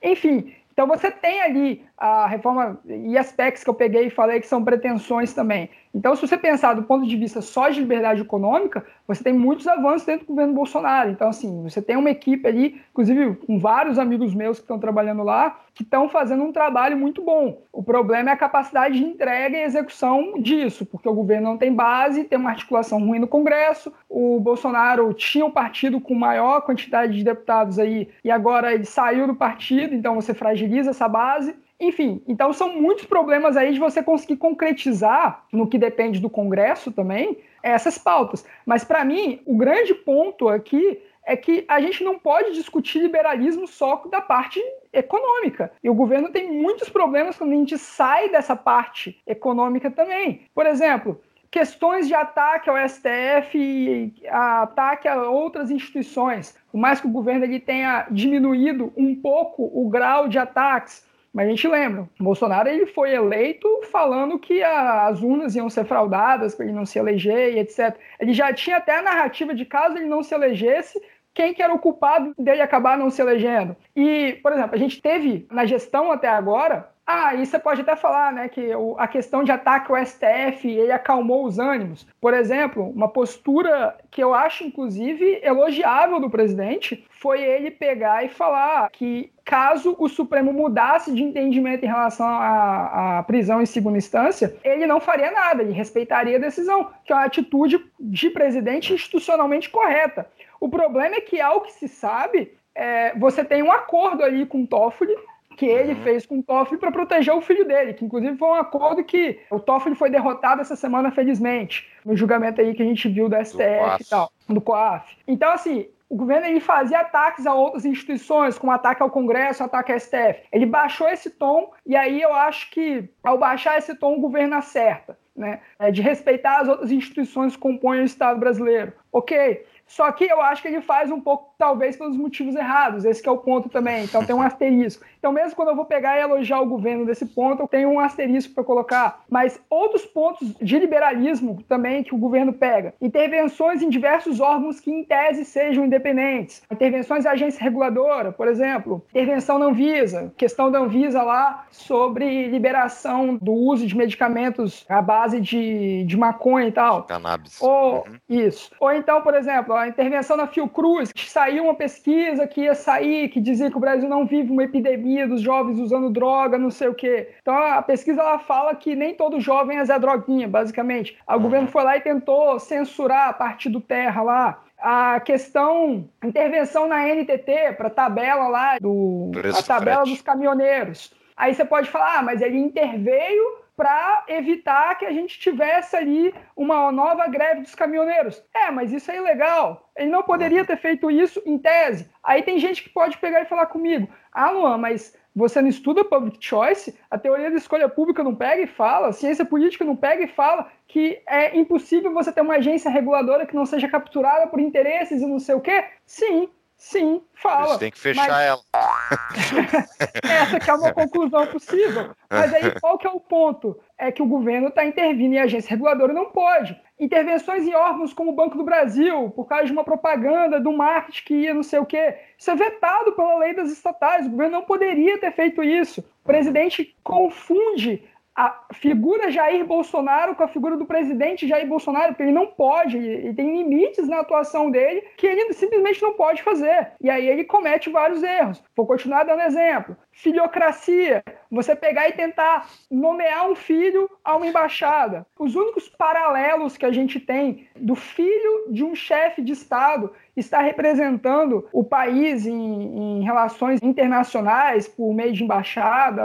enfim, então você tem ali a reforma e aspectos que eu peguei e falei que são pretensões também. Então, se você pensar do ponto de vista só de liberdade econômica, você tem muitos avanços dentro do governo Bolsonaro. Então, assim, você tem uma equipe ali, inclusive com vários amigos meus que estão trabalhando lá, que estão fazendo um trabalho muito bom. O problema é a capacidade de entrega e execução disso, porque o governo não tem base, tem uma articulação ruim no Congresso. O Bolsonaro tinha um partido com maior quantidade de deputados aí, e agora ele saiu do partido, então você fragiliza essa base. Enfim, então são muitos problemas aí de você conseguir concretizar, no que depende do Congresso também, essas pautas. Mas para mim, o grande ponto aqui é que a gente não pode discutir liberalismo só da parte econômica. E o governo tem muitos problemas quando a gente sai dessa parte econômica também. Por exemplo, questões de ataque ao STF e ataque a outras instituições. Por mais que o governo ele tenha diminuído um pouco o grau de ataques, mas a gente lembra, Bolsonaro ele foi eleito falando que a, as urnas iam ser fraudadas para ele não se eleger e etc. Ele já tinha até a narrativa de caso ele não se elegesse, quem que era o culpado dele acabar não se elegendo. E, por exemplo, a gente teve na gestão até agora ah, e você pode até falar, né, que a questão de ataque ao STF, ele acalmou os ânimos. Por exemplo, uma postura que eu acho, inclusive, elogiável do presidente foi ele pegar e falar que caso o Supremo mudasse de entendimento em relação à, à, prisão em segunda instância, ele não faria nada, ele respeitaria a decisão, que é uma atitude de presidente institucionalmente correta. O problema é que, ao que se sabe, é, você tem um acordo ali com o Toffoli que ele uhum. fez com o Toffoli para proteger o filho dele, que inclusive foi um acordo que o Toffoli foi derrotado essa semana, felizmente, no julgamento aí que a gente viu do STF do e tal, do COAF. Então, assim, o governo ele fazia ataques a outras instituições, como ataque ao Congresso, ataque ao STF. Ele baixou esse tom, e aí eu acho que, ao baixar esse tom, o governo acerta. Né? É de respeitar as outras instituições que compõem o Estado brasileiro. Ok, só que eu acho que ele faz um pouco, talvez, pelos motivos errados. Esse é o ponto também. Então tem um *laughs* asterisco. Então, mesmo quando eu vou pegar e elogiar o governo desse ponto, eu tenho um asterisco para colocar. Mas outros pontos de liberalismo também que o governo pega. Intervenções em diversos órgãos que, em tese, sejam independentes. Intervenções da agência reguladora, por exemplo. Intervenção não visa. Questão da Anvisa lá sobre liberação do uso de medicamentos à base de, de maconha e tal. Cannabis. Ou, uhum. Isso. Ou então, por exemplo, a intervenção na Fiocruz, que saiu uma pesquisa que ia sair, que dizia que o Brasil não vive uma epidemia dos jovens usando droga, não sei o quê. Então a pesquisa ela fala que nem todo jovem é Zé Droguinha, basicamente. O uhum. governo foi lá e tentou censurar a partir do Terra lá a questão intervenção na NTT para tabela lá do a tabela dos caminhoneiros. Aí você pode falar, ah, mas ele interveio para evitar que a gente tivesse ali uma nova greve dos caminhoneiros. É, mas isso é ilegal. Ele não poderia ter feito isso em tese. Aí tem gente que pode pegar e falar comigo: ah, Luan, mas você não estuda public choice? A teoria da escolha pública não pega e fala, a ciência política não pega e fala que é impossível você ter uma agência reguladora que não seja capturada por interesses e não sei o quê? Sim, Sim, fala. Você tem que fechar mas... ela. *laughs* Essa que é uma conclusão possível. Mas aí qual que é o ponto? É que o governo está intervindo e a agência reguladora não pode. Intervenções em órgãos como o Banco do Brasil, por causa de uma propaganda do marketing que ia não sei o quê. Isso é vetado pela lei das estatais. O governo não poderia ter feito isso. O presidente confunde a figura Jair Bolsonaro com a figura do presidente Jair Bolsonaro, porque ele não pode, ele tem limites na atuação dele que ele simplesmente não pode fazer. E aí ele comete vários erros. Vou continuar dando exemplo. Filiocracia, você pegar e tentar nomear um filho a uma embaixada. Os únicos paralelos que a gente tem do filho de um chefe de Estado estar representando o país em, em relações internacionais por meio de embaixada,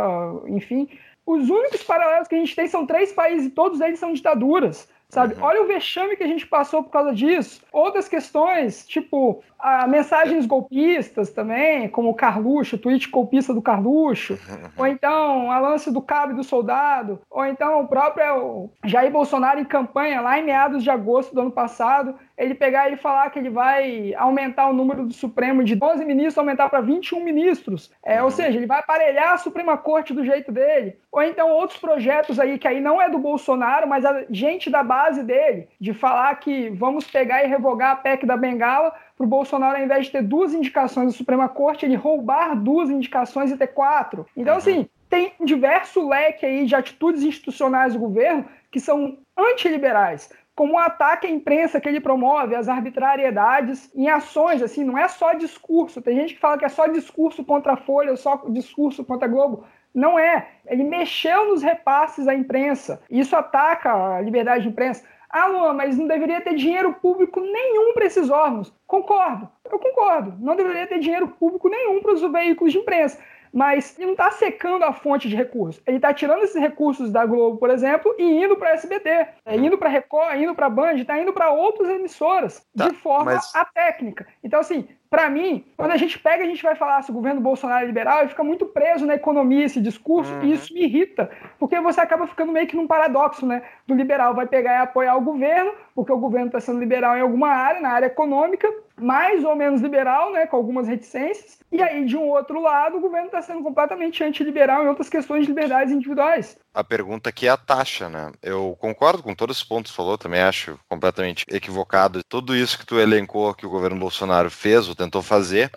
enfim, os únicos paralelos que a gente tem são três países e todos eles são ditaduras. Sabe? Uhum. Olha o vexame que a gente passou por causa disso. Outras questões, tipo a, mensagens golpistas também, como o Carluxo, o tweet golpista do Carluxo, uhum. ou então a lance do cabo e do soldado, ou então o próprio Jair Bolsonaro em campanha lá em meados de agosto do ano passado, ele pegar e falar que ele vai aumentar o número do Supremo de 12 ministros, aumentar para 21 ministros. É, ou uhum. seja, ele vai aparelhar a Suprema Corte do jeito dele. Ou então outros projetos aí, que aí não é do Bolsonaro, mas a gente da base dele, de falar que vamos pegar e revogar a PEC da Bengala para o Bolsonaro, ao invés de ter duas indicações da Suprema Corte, ele roubar duas indicações e ter quatro. Então, uhum. assim, tem diverso leque aí de atitudes institucionais do governo que são antiliberais como um ataque à imprensa que ele promove, as arbitrariedades em ações, assim, não é só discurso. Tem gente que fala que é só discurso contra a Folha, só discurso contra a Globo. Não é. Ele mexeu nos repasses à imprensa. Isso ataca a liberdade de imprensa. Ah, Luan, mas não deveria ter dinheiro público nenhum para esses órgãos. Concordo, eu concordo. Não deveria ter dinheiro público nenhum para os veículos de imprensa mas ele não está secando a fonte de recursos. Ele está tirando esses recursos da Globo, por exemplo, e indo para a SBT, é, indo para Record, indo para Band, está indo para outras emissoras tá, de forma mas... atécnica. Então, assim, para mim, quando a gente pega, a gente vai falar se o governo Bolsonaro é liberal, ele fica muito preso na economia, esse discurso, uhum. e isso me irrita, porque você acaba ficando meio que num paradoxo, né? Do liberal vai pegar e apoiar o governo, porque o governo está sendo liberal em alguma área, na área econômica, mais ou menos liberal, né, com algumas reticências, e aí, de um outro lado, o governo está sendo completamente antiliberal em outras questões de liberdades individuais. A pergunta aqui é a taxa, né? Eu concordo com todos os pontos que falou, também acho completamente equivocado tudo isso que tu elencou que o governo Bolsonaro fez ou tentou fazer,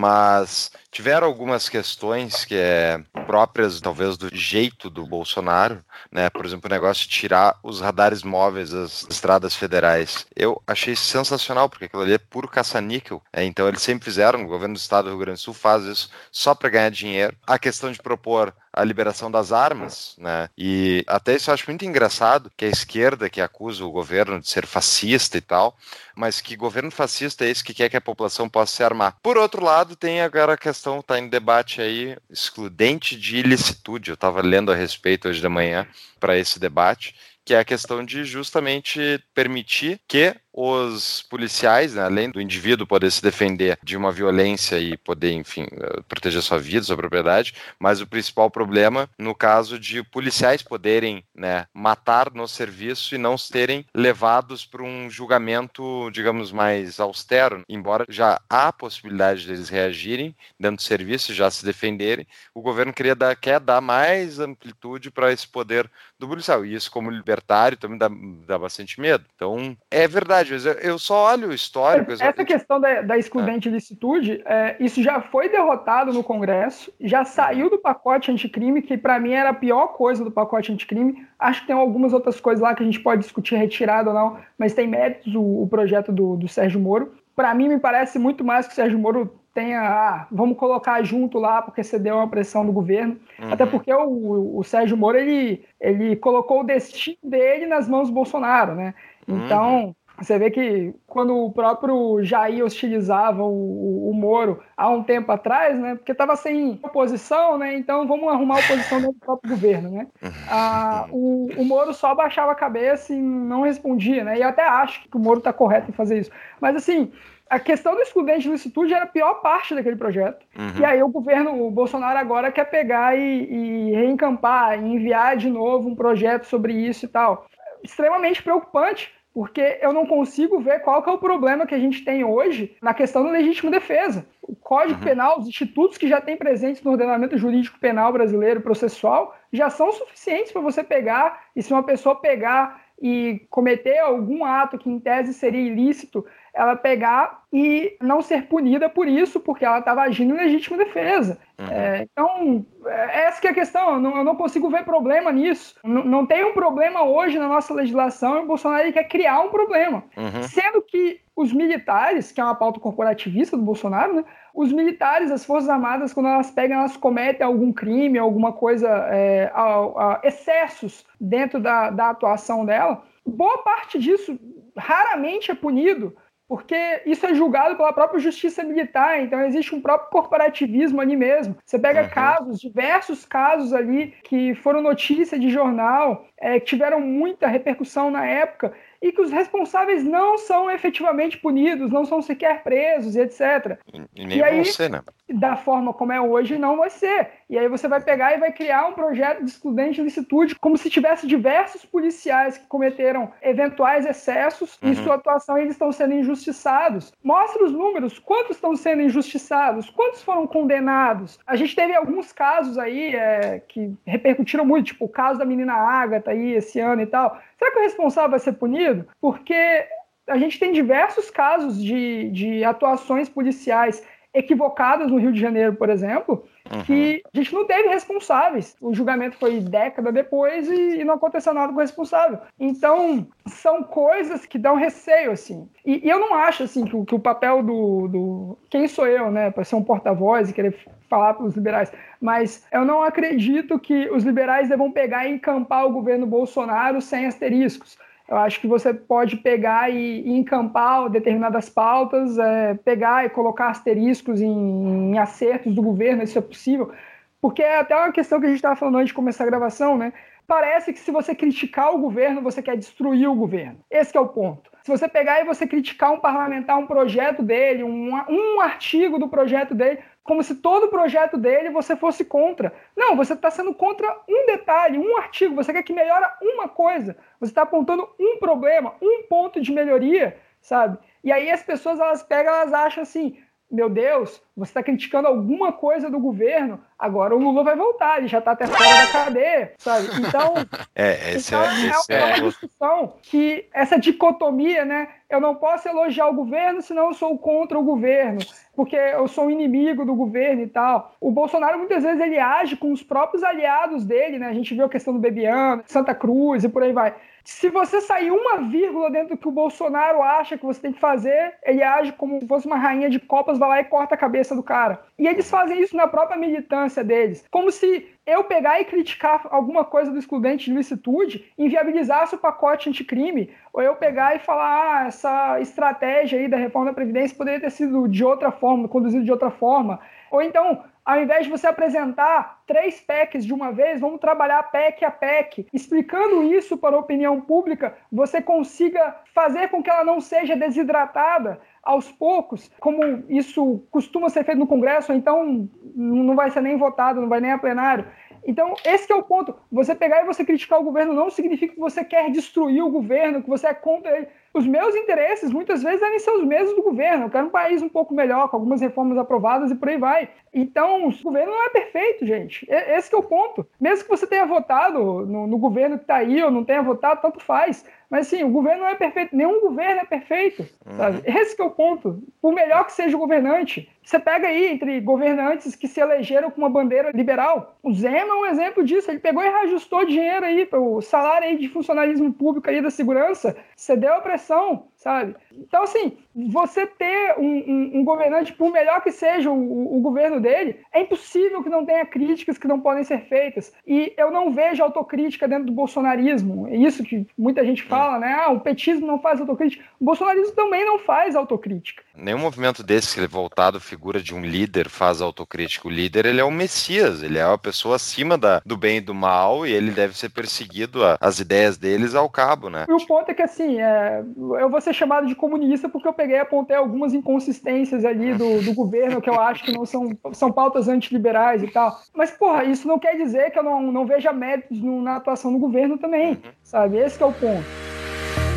mas tiveram algumas questões que é próprias, talvez, do jeito do Bolsonaro, né? Por exemplo, o negócio de tirar os radares móveis das estradas federais. Eu achei sensacional, porque aquilo ali é puro caça-níquel. É, então, eles sempre fizeram, o governo do estado do Rio Grande do Sul faz isso só para ganhar dinheiro. A questão de propor a liberação das armas, né? E até isso eu acho muito engraçado que a esquerda que acusa o governo de ser fascista e tal, mas que governo fascista é esse que quer que a população possa se armar. Por outro lado, tem agora a questão, está em debate aí, excludente de ilicitude. Eu estava lendo a respeito hoje de manhã para esse debate, que é a questão de justamente permitir que os policiais, né, além do indivíduo poder se defender de uma violência e poder, enfim, eh, proteger sua vida, sua propriedade, mas o principal problema no caso de policiais poderem né, matar no serviço e não serem levados para um julgamento, digamos, mais austero, embora já há possibilidade deles reagirem dentro do serviço, já se defenderem, o governo queria dar, quer dar mais amplitude para esse poder do policial, e isso como libertário também dá, dá bastante medo. Então, é verdade eu só olho o histórico. Essa questão da, da excludente é. licitude, é, isso já foi derrotado no Congresso, já saiu do pacote anticrime, que para mim era a pior coisa do pacote anticrime. Acho que tem algumas outras coisas lá que a gente pode discutir retirado ou não, mas tem méritos o, o projeto do, do Sérgio Moro. Para mim, me parece muito mais que o Sérgio Moro tenha, ah, vamos colocar junto lá porque cedeu uma pressão do governo. Uhum. Até porque o, o, Sérgio Moro ele, ele colocou o destino dele nas mãos do Bolsonaro, né? Uhum. Então, uhum. Você vê que quando o próprio Jair hostilizava o, o, Moro há um tempo atrás, né? Porque estava sem oposição, né? Então vamos arrumar oposição do *laughs* próprio governo, né? *laughs* Ah, o, o Moro só baixava a cabeça e não respondia, né? E eu até acho que o Moro está correto em fazer isso. Mas assim, a questão do excludente de licitude era a pior parte daquele projeto. Uhum. E aí o governo, o Bolsonaro agora quer pegar e, e reencampar, e enviar de novo um projeto sobre isso e tal. Extremamente preocupante, porque eu não consigo ver qual que é o problema que a gente tem hoje na questão da legítima defesa. O Código uhum. Penal, os institutos que já têm presentes no ordenamento jurídico penal brasileiro processual, já são suficientes para você pegar, e se uma pessoa pegar e cometer algum ato que em tese seria ilícito, ela pegar e não ser punida por isso, porque ela estava agindo em legítima defesa. Uhum. É, então, é, essa é a questão, eu não, eu não consigo ver problema nisso. N não tem um problema hoje na nossa legislação e o Bolsonaro quer criar um problema. Uhum. Sendo que os militares, que é uma pauta corporativista do Bolsonaro, né, os militares, as Forças Armadas, quando elas pegam, elas cometem algum crime, alguma coisa, é, a, a, excessos dentro da, da atuação dela, boa parte disso raramente é punido porque isso é julgado pela própria justiça militar, então existe um próprio corporativismo ali mesmo. Você pega uhum. casos, diversos casos ali que foram notícia de jornal, é, que tiveram muita repercussão na época, e que os responsáveis não são efetivamente punidos, não são sequer presos etc. E, e nem e aí, ser, né? Da forma como é hoje, não vai ser. E aí você vai pegar e vai criar um projeto de excludente de licitude, como se tivesse diversos policiais que cometeram eventuais excessos uhum. em sua atuação e eles estão sendo injustiçados. Mostra os números, quantos estão sendo injustiçados, quantos foram condenados. A gente teve alguns casos aí é, que repercutiram muito, tipo o caso da menina Ágata aí esse ano e tal. Será que o responsável vai ser punido? Porque a gente tem diversos casos de, de atuações policiais equivocadas no Rio de Janeiro, por exemplo, uhum. que a gente não teve responsáveis. O julgamento foi década depois e, e, não aconteceu nada com o responsável. Então, são coisas que dão receio, assim. E, e eu não acho, assim, que, que o papel do, do... Quem sou eu, né, para ser um porta-voz e querer falar para os liberais, mas eu não acredito que os liberais devam pegar e encampar o governo Bolsonaro sem asteriscos. Eu acho que você pode pegar e, encampar determinadas pautas, é, pegar e colocar asteriscos em, em, acertos do governo, isso é possível, porque é até uma questão que a gente estava falando antes de começar a gravação, né? Parece que se você criticar o governo, você quer destruir o governo. Esse é o ponto. Se você pegar e você criticar um parlamentar, um projeto dele, um, um artigo do projeto dele, como se todo o projeto dele você fosse contra. Não, você está sendo contra um detalhe, um artigo, você quer que melhore uma coisa, você está apontando um problema, um ponto de melhoria, sabe? E aí as pessoas elas pegam, elas acham assim, meu Deus, você está criticando alguma coisa do governo, agora o Lula vai voltar, ele já está até fora da cadeia, sabe? Então, *laughs* é, esse então, é, é, é uma discussão que essa dicotomia, né? Eu não posso elogiar o governo, senão eu sou contra o governo, porque eu sou um inimigo do governo e tal. O Bolsonaro muitas vezes ele age com os próprios aliados dele, né? A gente viu a questão do Bebiano, Santa Cruz e por aí vai. Se você sair uma vírgula dentro do que o Bolsonaro acha que você tem que fazer, ele age como se fosse uma rainha de copas, vai lá e corta a cabeça do cara. E eles fazem isso na própria militância deles. Como se eu pegar e criticar alguma coisa do excludente de licitude inviabilizasse o pacote anticrime, ou eu pegar e falar, ah, essa estratégia aí da reforma da Previdência poderia ter sido de outra forma, conduzida de outra forma. Ou então, ao invés de você apresentar três PECs de uma vez, vamos trabalhar PEC a PEC. Explicando isso para a opinião pública, você consiga fazer com que ela não seja desidratada aos poucos, como isso costuma ser feito no Congresso, então não vai ser nem votado, não vai nem a plenário. Então, esse é o ponto. Você pegar e você criticar o governo não significa que você quer destruir o governo, que você é contra ele. Os meus interesses, muitas vezes, devem ser os mesmos do governo. Eu quero um país um pouco melhor, com algumas reformas aprovadas e por aí vai. Então, o governo não é perfeito, gente. Esse é o ponto. Mesmo que você tenha votado no, no governo que está aí ou não tenha votado, tanto faz. Mas sim, o governo não é perfeito, nenhum governo é perfeito. Uhum. Esse é o ponto. Por melhor que seja o governante, você pega aí entre governantes que se elegeram com uma bandeira liberal. O Zema é um exemplo disso. Ele pegou e reajustou dinheiro aí para o salário aí de funcionalismo público aí da segurança, cedeu a pressão, sabe? Então, assim, você ter um, um, um governante, por melhor que seja o, o, governo dele, é impossível que não tenha críticas que não podem ser feitas. E eu não vejo autocrítica dentro do bolsonarismo. É isso que muita gente fala, né? Ah, o petismo não faz autocrítica. O bolsonarismo também não faz autocrítica. Nenhum movimento desse que voltado figura de um líder faz autocrítica. O líder, ele é o messias, ele é a pessoa acima da, do bem e do mal e ele deve ser perseguido, a, as ideias deles ao cabo, né? E o ponto é que, assim, é, eu vou ser chamado de comunista porque eu peguei e apontei algumas inconsistências ali do, do governo que eu acho que não são, são pautas antiliberais e tal. Mas, porra, isso não quer dizer que eu não, não veja méritos no, na atuação do governo também, uhum. sabe? Esse é o ponto.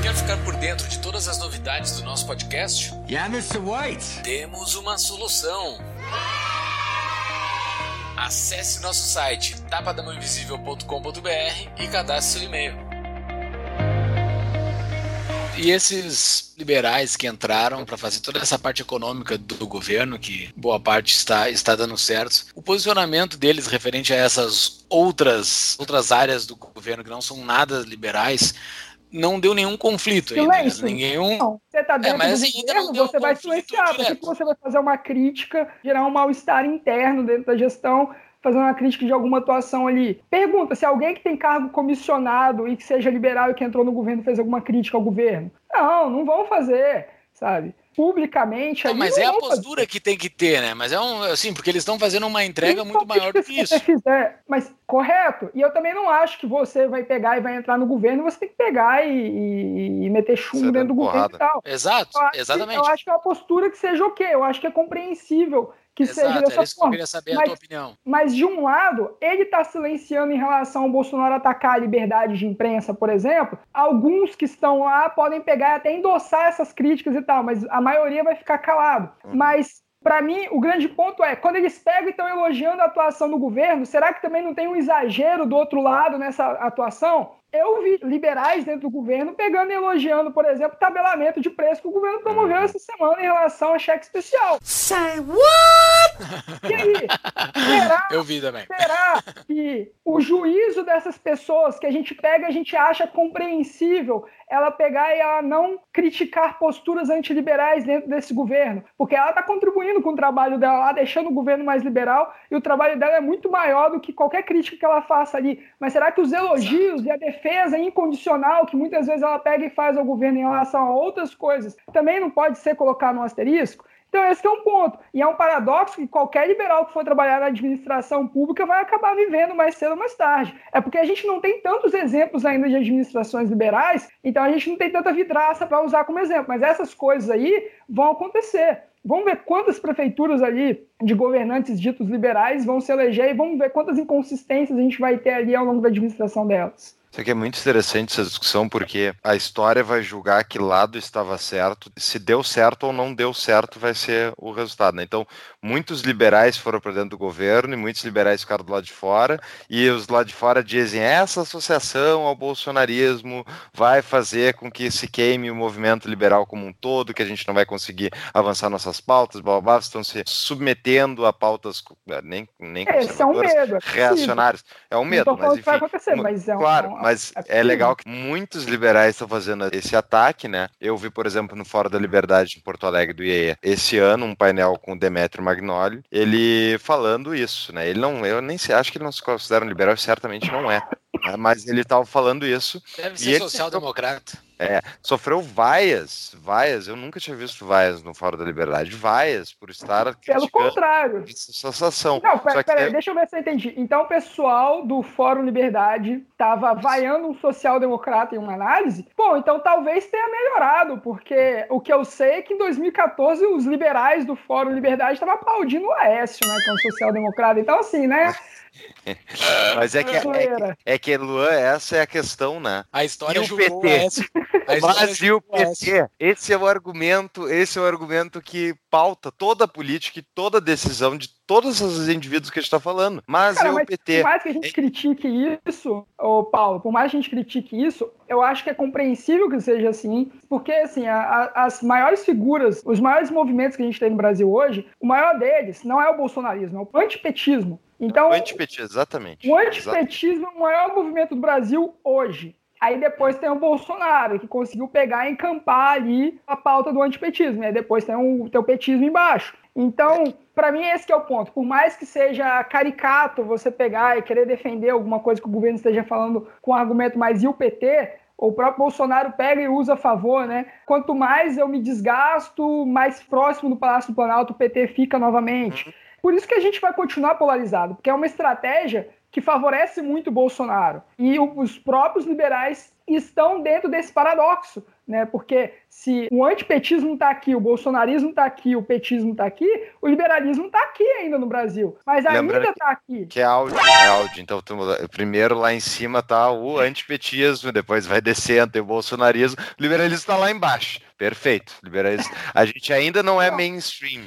Quer ficar por dentro de todas as novidades do nosso podcast? Yeah, Mr. White. Temos uma solução. Acesse nosso site tapadamãoinvisível.com.br e cadastre seu e-mail. E esses liberais que entraram para fazer toda essa parte econômica do governo, que boa parte está, está dando certo, o posicionamento deles referente a essas outras, outras áreas do governo que não são nada liberais, não deu nenhum conflito Silêncio. ainda. Nenhum... Não, você está dentro é, mas do governo, você vai silenciar, porque você vai fazer uma crítica, gerar um mal-estar interno dentro da gestão, fazer uma crítica de alguma atuação ali. Pergunta se alguém que tem cargo comissionado e que seja liberal e que entrou no governo fez alguma crítica ao governo. Não, não vão fazer, sabe? Publicamente. Não, mas não é a postura fazer. que tem que ter, né? Mas é um, assim, porque eles estão fazendo uma entrega muito maior do que isso. Fizer, mas correto. E eu também não acho que você vai pegar e vai entrar no governo, você tem que pegar e, e, e meter chumbo dentro do porrada. governo e tal. Exato, eu exatamente. Que, eu acho que é uma postura que seja ok, eu acho que é compreensível que Exato, seja dessa isso forma. Que eu queria saber mas, a tua opinião. Mas, de um lado, ele está silenciando em relação ao Bolsonaro atacar a liberdade de imprensa, por exemplo. Alguns que estão lá podem pegar e até endossar essas críticas e tal, mas a maioria vai ficar calado. Uhum. Mas para mim, o grande ponto é, quando eles pegam e estão elogiando a atuação do governo, será que também não tem um exagero do outro lado nessa atuação? Eu vi liberais dentro do governo pegando e elogiando, por exemplo, o tabelamento de preço que o governo promoveu uhum. essa semana em relação ao cheque especial. Say what? E aí? Será, *laughs* eu vi também. Será que o juízo dessas pessoas que a gente pega, a gente acha compreensível ela pegar e ela não criticar posturas antiliberais dentro desse governo, porque ela está contribuindo com o trabalho dela lá, deixando o governo mais liberal, e o trabalho dela é muito maior do que qualquer crítica que ela faça ali. Mas será que os elogios e a defesa incondicional que muitas vezes ela pega e faz ao governo em relação a outras coisas também não pode ser colocado no asterisco? Então, esse é um ponto. E é um paradoxo que qualquer liberal que for trabalhar na administração pública vai acabar vivendo mais cedo ou mais tarde. É porque a gente não tem tantos exemplos ainda de administrações liberais, então a gente não tem tanta vidraça para usar como exemplo. Mas essas coisas aí vão acontecer. Vamos ver quantas prefeituras ali de governantes ditos liberais vão se eleger e vamos ver quantas inconsistências a gente vai ter ali ao longo da administração delas. Isso aqui é muito interessante essa discussão, porque a história vai julgar que lado estava certo, se deu certo ou não deu certo vai ser o resultado. Né? Então, muitos liberais foram para dentro do governo e muitos liberais ficaram do lado de fora, e os do lado de fora dizem essa associação ao bolsonarismo vai fazer com que se queime o movimento liberal como um todo, que a gente não vai conseguir avançar nossas pautas, blá, blá, blá estão se submetendo a pautas nem, nem é, é um medo, é reacionárias. É um medo, mas enfim. Vai acontecer, mas é um, claro, mas é, é legal que muitos liberais estão fazendo esse ataque, né? Eu vi, por exemplo, no Fórum da Liberdade em Porto Alegre do IEA, esse ano, um painel com o Demetrio Magnoli, ele falando isso, né? Ele não, eu nem sei, acho que ele não se considera um liberal, certamente não é. Né? Mas ele estava falando isso. Deve ser social-democrata. É, sofreu vaias, vaias, eu nunca tinha visto vaias no Fórum da Liberdade, vaias por estar Pelo contrário. Sensação. Não, peraí, pera, é... deixa eu ver se eu entendi. Então o pessoal do Fórum Liberdade estava vaiando um social-democrata em uma análise? Bom, então talvez tenha melhorado, porque o que eu sei é que em 2014 os liberais do Fórum Liberdade estavam aplaudindo o Aécio, né, que é um social-democrata. Então assim, né... Mas é que, é, que, é que, Luan, essa é a questão, né? A história e o PT. Mas e o PT? Esse é o argumento, esse é o argumento que pauta toda a política e toda a decisão de todos os indivíduos que a gente está falando. Mas Cara, e o mas PT? Por mais que a gente critique isso, ô Paulo, por mais que a gente critique isso, eu acho que é compreensível que seja assim, porque assim, a, a, as maiores figuras, os maiores movimentos que a gente tem no Brasil hoje, o maior deles não é o bolsonarismo, é o antipetismo. Então, o antipetismo, exatamente. O antipetismo é o maior movimento do Brasil hoje. Aí depois tem o Bolsonaro, que conseguiu pegar e encampar ali a pauta do antipetismo. Aí depois tem o, tem o petismo embaixo. Então, para mim, esse é o ponto. Por mais que seja caricato você pegar e querer defender alguma coisa que o governo esteja falando com um argumento mais e o PT, o próprio Bolsonaro pega e usa a favor, né? Quanto mais eu me desgasto, mais próximo do Palácio do Planalto o PT fica novamente. Uhum. Por isso que a gente vai continuar polarizado, porque é uma estratégia que favorece muito o Bolsonaro. E os próprios liberais estão dentro desse paradoxo, né? Porque se o antipetismo está aqui, o bolsonarismo está aqui, o petismo está aqui, o liberalismo está aqui ainda no Brasil, mas ainda está aqui. Que é áudio, é áudio. Então, primeiro lá em cima tá o antipetismo, depois vai descendo, tem o bolsonarismo, o liberalismo está lá embaixo. Perfeito, liberalismo. A gente ainda não é mainstream.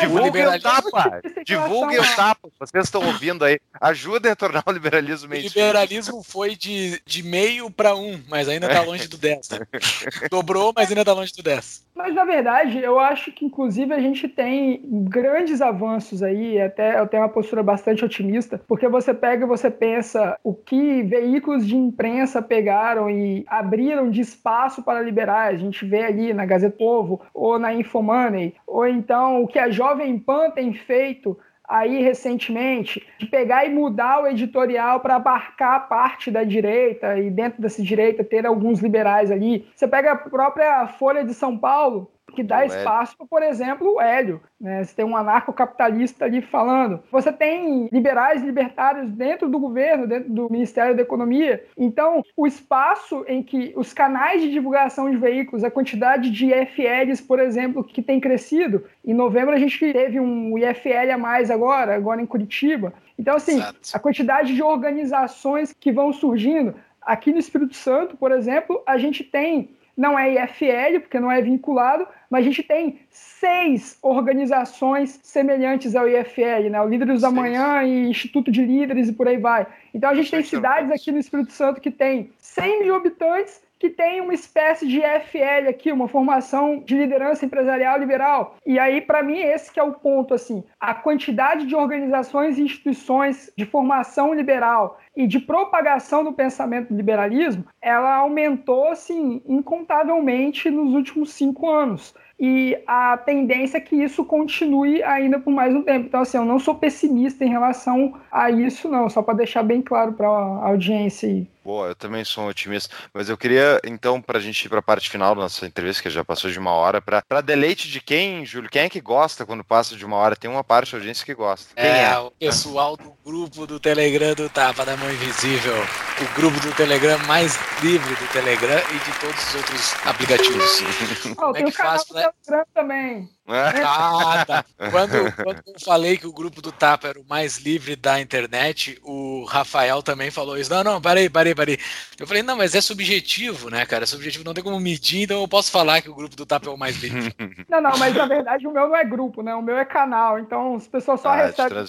Divulguem o tapa! Divulguem o tapa! Vocês estão ouvindo aí. Ajudem a tornar o liberalismo mainstream. O liberalismo foi de, de meio para um, mas ainda está longe do 10. Né? *laughs* Dobrou, mas ainda está longe do 10. Mas na verdade, eu acho que inclusive a gente tem grandes avanços aí, até eu tenho uma postura bastante otimista, porque você pega e você pensa o que veículos de imprensa pegaram e abriram de espaço para liberar. A gente vê ali na Gazeta Povo ou na Infomoney, ou então o que a Jovem Pan tem feito aí recentemente, de pegar e mudar o editorial para abarcar parte da direita e dentro dessa direita ter alguns liberais ali. Você pega a própria Folha de São Paulo, que dá espaço para, por exemplo, o Hélio. Né? Você tem um anarcocapitalista ali falando. Você tem liberais libertários dentro do governo, dentro do Ministério da Economia. Então, o espaço em que os canais de divulgação de veículos, a quantidade de IFLs, por exemplo, que tem crescido. Em novembro a gente teve um IFL a mais agora, agora em Curitiba. Então, assim, Exato. a quantidade de organizações que vão surgindo. Aqui no Espírito Santo, por exemplo, a gente tem não é IFL, porque não é vinculado, mas a gente tem seis organizações semelhantes ao IFL, né? O Líderes da Manhã e Instituto de Líderes e por aí vai. Então a gente tem cidades aqui no Espírito Santo que tem 100 mil habitantes que tem uma espécie de FL aqui, uma formação de liderança empresarial liberal. E aí, para mim, esse que é o ponto, assim, a quantidade de organizações e instituições de formação liberal e de propagação do pensamento do liberalismo, ela aumentou, assim, incontavelmente nos últimos cinco anos e a tendência é que isso continue ainda por mais um tempo. Então, assim, eu não sou pessimista em relação a isso, não, só para deixar bem claro para a audiência aí. Boa, eu também sou um otimista, mas eu queria, então, para a gente ir para a parte final da nossa entrevista, que já passou de uma hora, para deleite de quem, Júlio? Quem é que gosta quando passa de uma hora? Tem uma parte da audiência que gosta. Quem é, é? o pessoal do grupo do Telegram do Tapa da Mão Invisível, o grupo do Telegram mais livre do Telegram e de todos os outros aplicativos. Oh, Como é que faz pra... Telegram também. Ah, tá. *laughs* Quando, quando eu falei que o grupo do Tapa era o mais livre da internet, o Rafael também falou isso. Não, não, parei, parei, parei. Eu falei, não, mas é subjetivo, né, cara? É subjetivo, não tem como medir, então eu posso falar que o grupo do Tapa é o mais livre. *laughs* Não, não, mas na verdade o meu não é grupo, né? O meu é canal, então as pessoas só ah, recebem.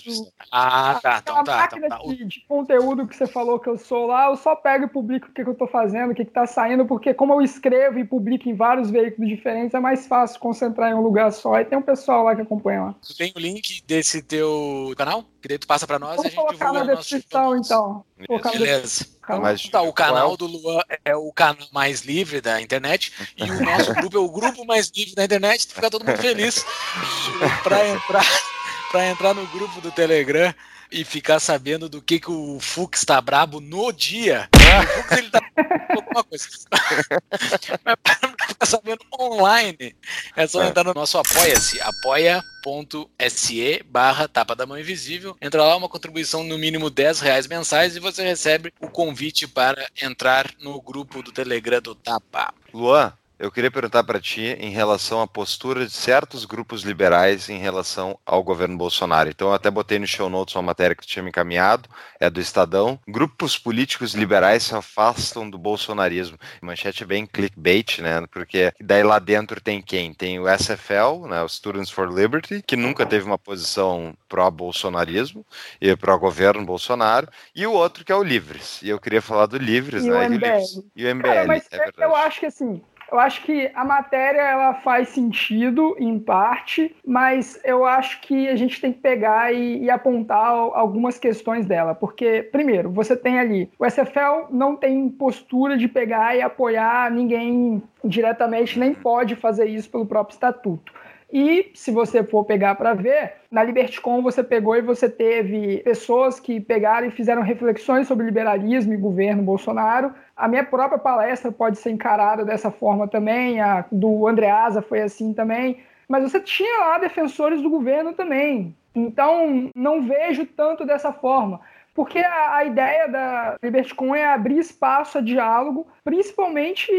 Ah, tá, então tá. máquina então, tá. De, de, conteúdo que você falou que eu sou lá, eu só pego e publico o que, que eu tô fazendo, o que, que tá saindo, porque como eu escrevo e publico em vários veículos diferentes, é mais fácil concentrar em um lugar só. E tem um pessoal lá que acompanha lá. Tu tem o link desse teu canal? Que daí tu passa pra nós Vou e a gente colocar na descrição, então. Beleza. Mas, tá, o canal do Luan é o canal mais livre da internet e o nosso *laughs* grupo é o grupo mais livre da internet. Fica todo mundo feliz *laughs* para entrar, para entrar no grupo do Telegram e ficar sabendo do que, que o Fux está brabo no dia. O Fux ele tá *laughs* alguma coisa. Mas para ficar sabendo online, é só entrar no nosso apoia-se, apoia.se barra tapa da mão invisível. Entra lá, uma contribuição no mínimo 10 reais mensais e você recebe o convite para entrar no grupo do Telegram do Tapa. Luan, eu queria perguntar para ti em relação à postura de certos grupos liberais em relação ao governo Bolsonaro. Então, eu até botei no show notes uma matéria que tu tinha me encaminhado, é do Estadão. Grupos políticos liberais se afastam do bolsonarismo. Manchete é bem clickbait, né? Porque daí lá dentro tem quem? Tem o SFL, né? o Students for Liberty, que nunca teve uma posição pró-bolsonarismo e pró-governo Bolsonaro, e o outro que é o Livres. E eu queria falar do Livres, e né? O. E o, Livres. E o MBL. Cara, mas é eu acho que assim, eu acho que a matéria ela faz sentido em parte, mas eu acho que a gente tem que pegar e, e, apontar algumas questões dela, porque primeiro você tem ali o SFL não tem postura de pegar e apoiar ninguém diretamente, nem pode fazer isso pelo próprio estatuto. E se você for pegar para ver, na LibertyCon você pegou e você teve pessoas que pegaram e fizeram reflexões sobre liberalismo e governo Bolsonaro. A minha própria palestra pode ser encarada dessa forma também, a do Andreasa foi assim também. Mas você tinha lá defensores do governo também. Então, não vejo tanto dessa forma. Porque a, a ideia da LibertyCon é abrir espaço a diálogo, principalmente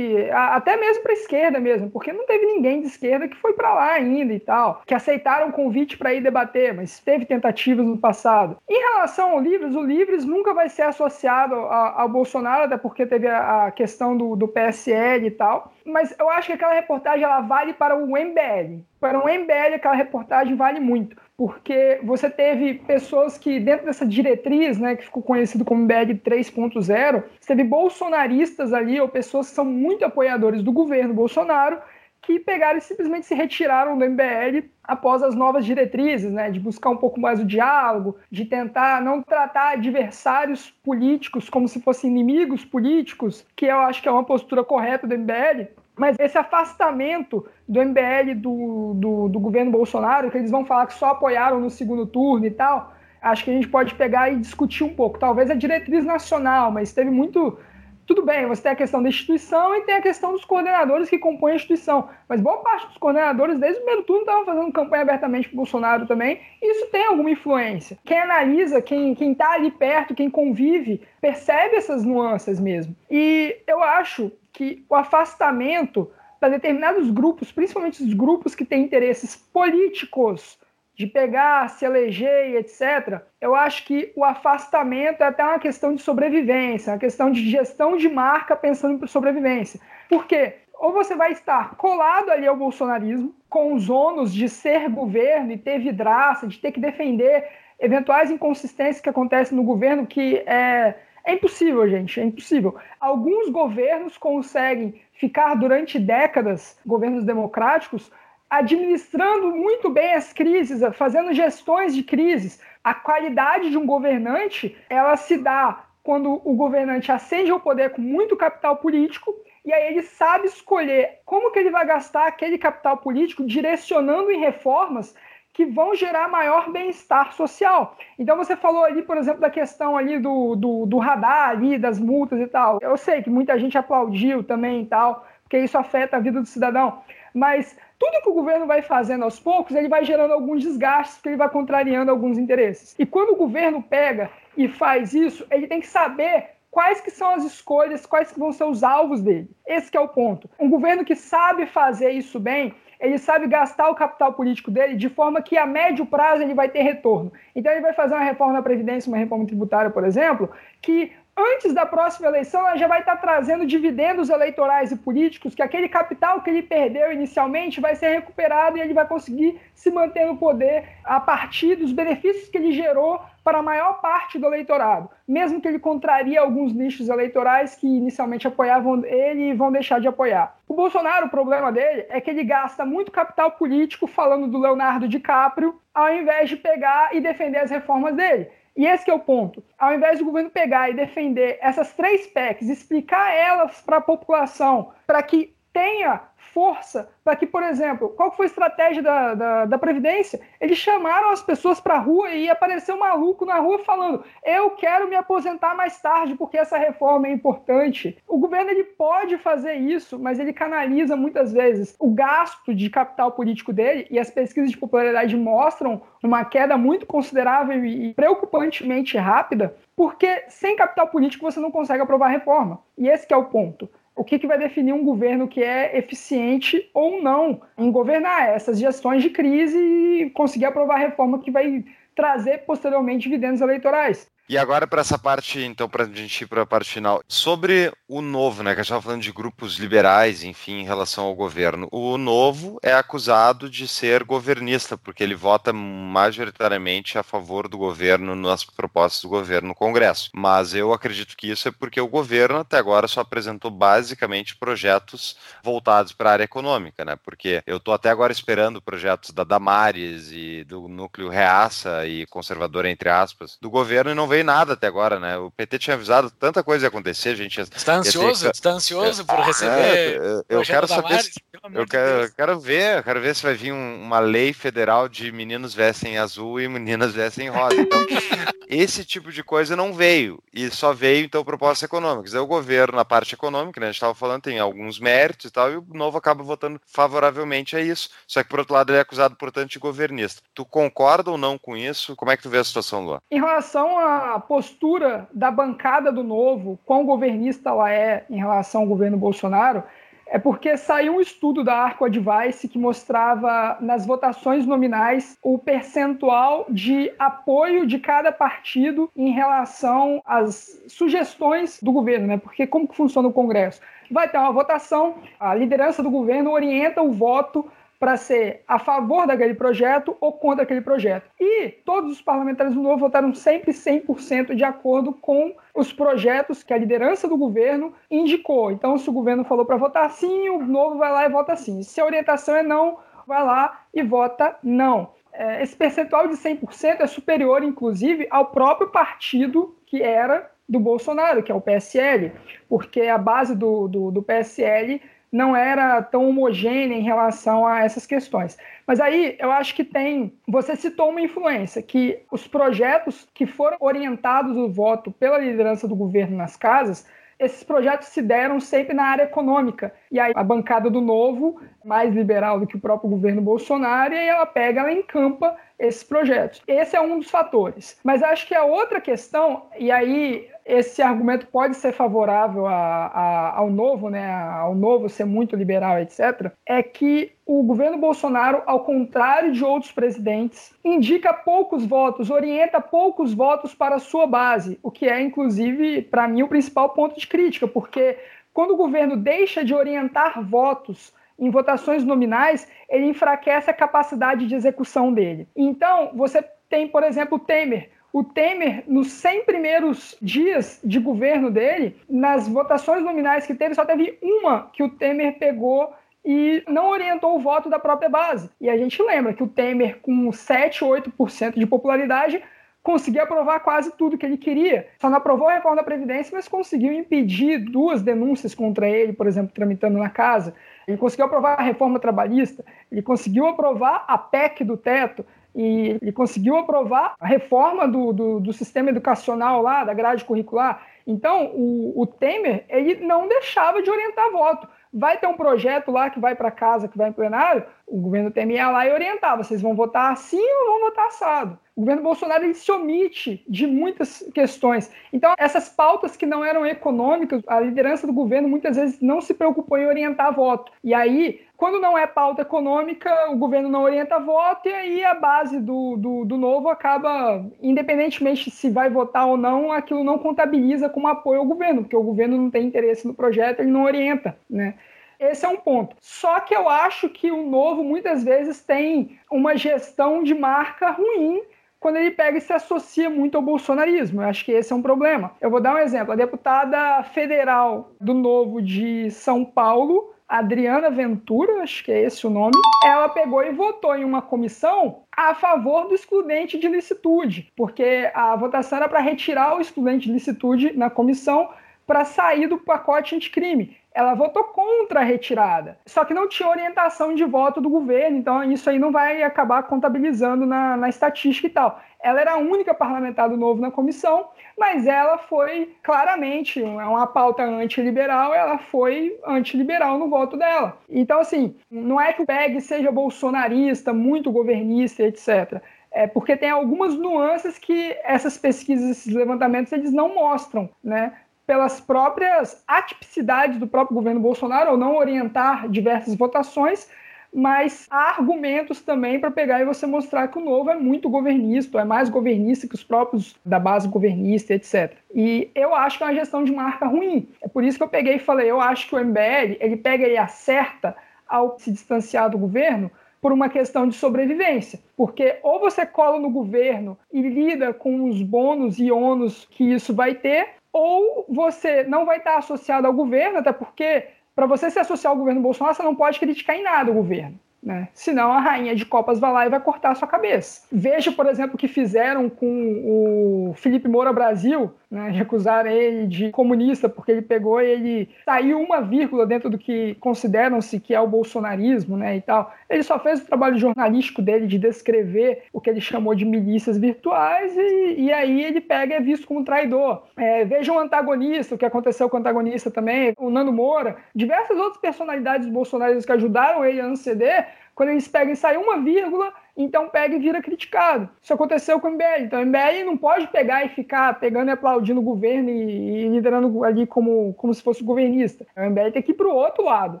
a, até mesmo para a esquerda mesmo, porque não teve ninguém de esquerda que foi para lá ainda e tal, que aceitaram o convite para ir debater, mas teve tentativas no passado. Em relação ao Livres, o Livres nunca vai ser associado a, ao Bolsonaro, até porque teve a, a questão do, do PSL e tal, mas eu acho que aquela reportagem ela vale para o MBL. Para o MBL, aquela reportagem vale muito porque você teve pessoas que, dentro dessa diretriz, né, que ficou conhecido como MBL 3.0, você teve bolsonaristas ali, ou pessoas que são muito apoiadores do governo Bolsonaro, que pegaram e simplesmente se retiraram do MBL após as novas diretrizes, né, de buscar um pouco mais o diálogo, de tentar não tratar adversários políticos como se fossem inimigos políticos, que eu acho que é uma postura correta do MBL, mas esse afastamento do MBL do, do, do, governo Bolsonaro, que eles vão falar que só apoiaram no segundo turno e tal, acho que a gente pode pegar e discutir um pouco. Talvez a diretriz nacional, mas teve muito. Tudo bem, você tem a questão da instituição e tem a questão dos coordenadores que compõem a instituição. Mas boa parte dos coordenadores, desde o primeiro turno, estavam fazendo campanha abertamente para Bolsonaro também. Isso tem alguma influência. Quem analisa, quem está ali perto, quem convive, percebe essas nuances mesmo. E eu acho que o afastamento para determinados grupos, principalmente os grupos que têm interesses políticos, de pegar, se eleger, etc., eu acho que o afastamento é até uma questão de sobrevivência, uma questão de gestão de marca pensando em sobrevivência. Por quê? ou você vai estar colado ali ao bolsonarismo, com os ônus de ser governo e ter vidraça, de ter que defender eventuais inconsistências que acontecem no governo, que é, é impossível, gente, é impossível. Alguns governos conseguem ficar durante décadas, governos democráticos, administrando muito bem as crises, fazendo gestões de crises. A qualidade de um governante, ela se dá quando o governante acende ao poder com muito capital político e aí ele sabe escolher como que ele vai gastar aquele capital político direcionando em reformas que vão gerar maior bem-estar social. Então você falou ali, por exemplo, da questão ali do, do, do, radar ali, das multas e tal. Eu sei que muita gente aplaudiu também e tal, porque isso afeta a vida do cidadão. Mas tudo que o governo vai fazendo aos poucos, ele vai gerando alguns desgastes, porque ele vai contrariando alguns interesses. E quando o governo pega e faz isso, ele tem que saber quais que são as escolhas, quais que vão ser os alvos dele. Esse é o ponto. Um governo que sabe fazer isso bem, ele sabe gastar o capital político dele de forma que a médio prazo ele vai ter retorno. Então ele vai fazer uma reforma da Previdência, uma reforma tributária, por exemplo, que antes da próxima eleição ela já vai estar trazendo dividendos eleitorais e políticos, que aquele capital que ele perdeu inicialmente vai ser recuperado e ele vai conseguir se manter no poder a partir dos benefícios que ele gerou para a maior parte do eleitorado, mesmo que ele contraria alguns nichos eleitorais que inicialmente apoiavam ele e vão deixar de apoiar. O Bolsonaro, o problema dele é que ele gasta muito capital político falando do Leonardo DiCaprio, ao invés de pegar e defender as reformas dele. E esse é o ponto. Ao invés do governo pegar e defender essas três PECs, explicar elas para a população, para que tenha força para que, por exemplo, qual foi a estratégia da, da, da Previdência? Eles chamaram as pessoas para a rua e apareceu um maluco na rua falando: eu quero me aposentar mais tarde porque essa reforma é importante. O governo ele pode fazer isso, mas ele canaliza muitas vezes o gasto de capital político dele e as pesquisas de popularidade mostram uma queda muito considerável e preocupantemente rápida, porque sem capital político você não consegue aprovar reforma. E esse é o ponto o que, que vai definir um governo que é eficiente ou não em governar essas gestões de crise e conseguir aprovar a reforma que vai trazer posteriormente dividendos eleitorais. E agora para essa parte, então, para a gente ir para a parte final, sobre o novo, né, que a gente estava falando de grupos liberais, enfim, em relação ao governo. O novo é acusado de ser governista, porque ele vota majoritariamente a favor do governo nas propostas do governo no Congresso. Mas eu acredito que isso é porque o governo até agora só apresentou basicamente projetos voltados para a área econômica, né? Porque eu estou até agora esperando projetos da Damares e do núcleo Reaça e conservador entre aspas do governo e não veio veio nada até agora, né? O PT tinha avisado tanta coisa ia acontecer, gente. Está ansioso? Ter... Está ansioso por receber? É, eu quero saber. Se... Eu quero, quero ver, quero ver se vai vir um, uma lei federal de meninos vestem azul e meninas vestem rosa. Então, *laughs* esse tipo de coisa não veio. E só veio, então, propostas econômicas. É o governo, na parte econômica, né? A gente estava falando, tem alguns méritos e tal, e o novo acaba votando favoravelmente a isso. Só que, por outro lado, ele é acusado, portanto, de governista. Tu concorda ou não com isso? Como é que tu vê a situação, Luan? Em relação a a postura da bancada do Novo, quão governista ela é em relação ao governo Bolsonaro, é porque saiu um estudo da Arco Advice que mostrava nas votações nominais o percentual de apoio de cada partido em relação às sugestões do governo, né? Porque como que funciona o Congresso? Vai ter uma votação, a liderança do governo orienta o voto para ser a favor daquele projeto ou contra aquele projeto. E todos os parlamentares do Novo votaram sempre 100% de acordo com os projetos que a liderança do governo indicou. Então, se o governo falou para votar sim, o Novo vai lá e vota sim. Se a orientação é não, vai lá e vota não. É, esse percentual de 100% é superior, inclusive, ao próprio partido que era do Bolsonaro, que é o PSL, porque a base do, do, do PSL não era tão homogênea em relação a essas questões. Mas aí eu acho que tem. Você citou uma influência, que os projetos que foram orientados o voto pela liderança do governo nas casas, esses projetos se deram sempre na área econômica. E aí a bancada do Novo, mais liberal do que o próprio governo Bolsonaro, e ela pega, ela encampa esses projetos. Esse é um dos fatores. Mas acho que a outra questão, e aí esse argumento pode ser favorável a, a, ao novo, né, ao novo ser muito liberal, etc., é que o governo Bolsonaro, ao contrário de outros presidentes, indica poucos votos, orienta poucos votos para a sua base, o que é, inclusive, para mim, o principal ponto de crítica, porque quando o governo deixa de orientar votos em votações nominais, ele enfraquece a capacidade de execução dele. Então, você tem, por exemplo, Temer. O Temer, nos 100 primeiros dias de governo dele, nas votações nominais que teve, só teve uma que o Temer pegou e não orientou o voto da própria base. E a gente lembra que o Temer, com 7, 8% de popularidade, conseguiu aprovar quase tudo que ele queria. Só não aprovou a reforma da Previdência, mas conseguiu impedir duas denúncias contra ele, por exemplo, tramitando na casa. Ele conseguiu aprovar a reforma trabalhista, ele conseguiu aprovar a PEC do teto, e ele conseguiu aprovar a reforma do, do, do, sistema educacional lá, da grade curricular. Então, o, o, Temer, ele não deixava de orientar voto. Vai ter um projeto lá que vai para casa, que vai em plenário, o governo Temer ia lá e orientava, vocês vão votar assim ou vão votar assado. O governo Bolsonaro ele se omite de muitas questões. Então, essas pautas que não eram econômicas, a liderança do governo muitas vezes não se preocupou em orientar voto. E aí, quando não é pauta econômica, o governo não orienta voto, e aí a base do, do, do novo acaba, independentemente se vai votar ou não, aquilo não contabiliza como apoio ao governo, porque o governo não tem interesse no projeto, ele não orienta, né? Esse é um ponto. Só que eu acho que o novo muitas vezes tem uma gestão de marca ruim quando ele pega e se associa muito ao bolsonarismo. Eu acho que esse é um problema. Eu vou dar um exemplo. A deputada federal do Novo de São Paulo, Adriana Ventura, acho que é esse o nome, ela pegou e votou em uma comissão a favor do excludente de licitude, porque a votação era para retirar o excludente de licitude na comissão para sair do pacote anticrime ela votou contra a retirada. Só que não tinha orientação de voto do governo, então isso aí não vai acabar contabilizando na, na estatística e tal. Ela era a única parlamentar do novo na comissão, mas ela foi claramente uma pauta antiliberal, ela foi antiliberal no voto dela. Então, assim, não é que o PEG seja bolsonarista, muito governista, etc. É porque tem algumas nuances que essas pesquisas, esses levantamentos, eles não mostram, né? pelas próprias atipicidades do próprio governo Bolsonaro, ou não orientar diversas votações, mas há argumentos também para pegar e você mostrar que o novo é muito governista, é mais governista que os próprios da base governista, etc. E eu acho que é uma gestão de marca ruim. É por isso que eu peguei e falei, eu acho que o MBL, ele pega e acerta ao se distanciar do governo por uma questão de sobrevivência. Porque ou você cola no governo e lida com os bônus e ônus que isso vai ter, ou você não vai estar associado ao governo, até porque para você se associar ao governo Bolsonaro, você não pode criticar em nada o governo. Né? Senão a rainha de copas vai lá e vai cortar a sua cabeça. Veja, por exemplo, o que fizeram com o Felipe Moura Brasil, né? recusaram ele de comunista porque ele pegou ele saiu uma vírgula dentro do que consideram-se que é o bolsonarismo né? e tal. Ele só fez o trabalho jornalístico dele de descrever o que ele chamou de milícias virtuais e, e aí ele pega e é visto como traidor. É, veja o antagonista, o que aconteceu com o antagonista também, o Nando Moura, diversas outras personalidades bolsonaristas que ajudaram ele a anceder quando eles pegam e saem uma vírgula, então pega e vira criticado. Isso aconteceu com o MBL. Então o MBL não pode pegar e ficar pegando e aplaudindo o governo e, e liderando ali como, como se fosse governista. O MBL tem que ir para o outro lado,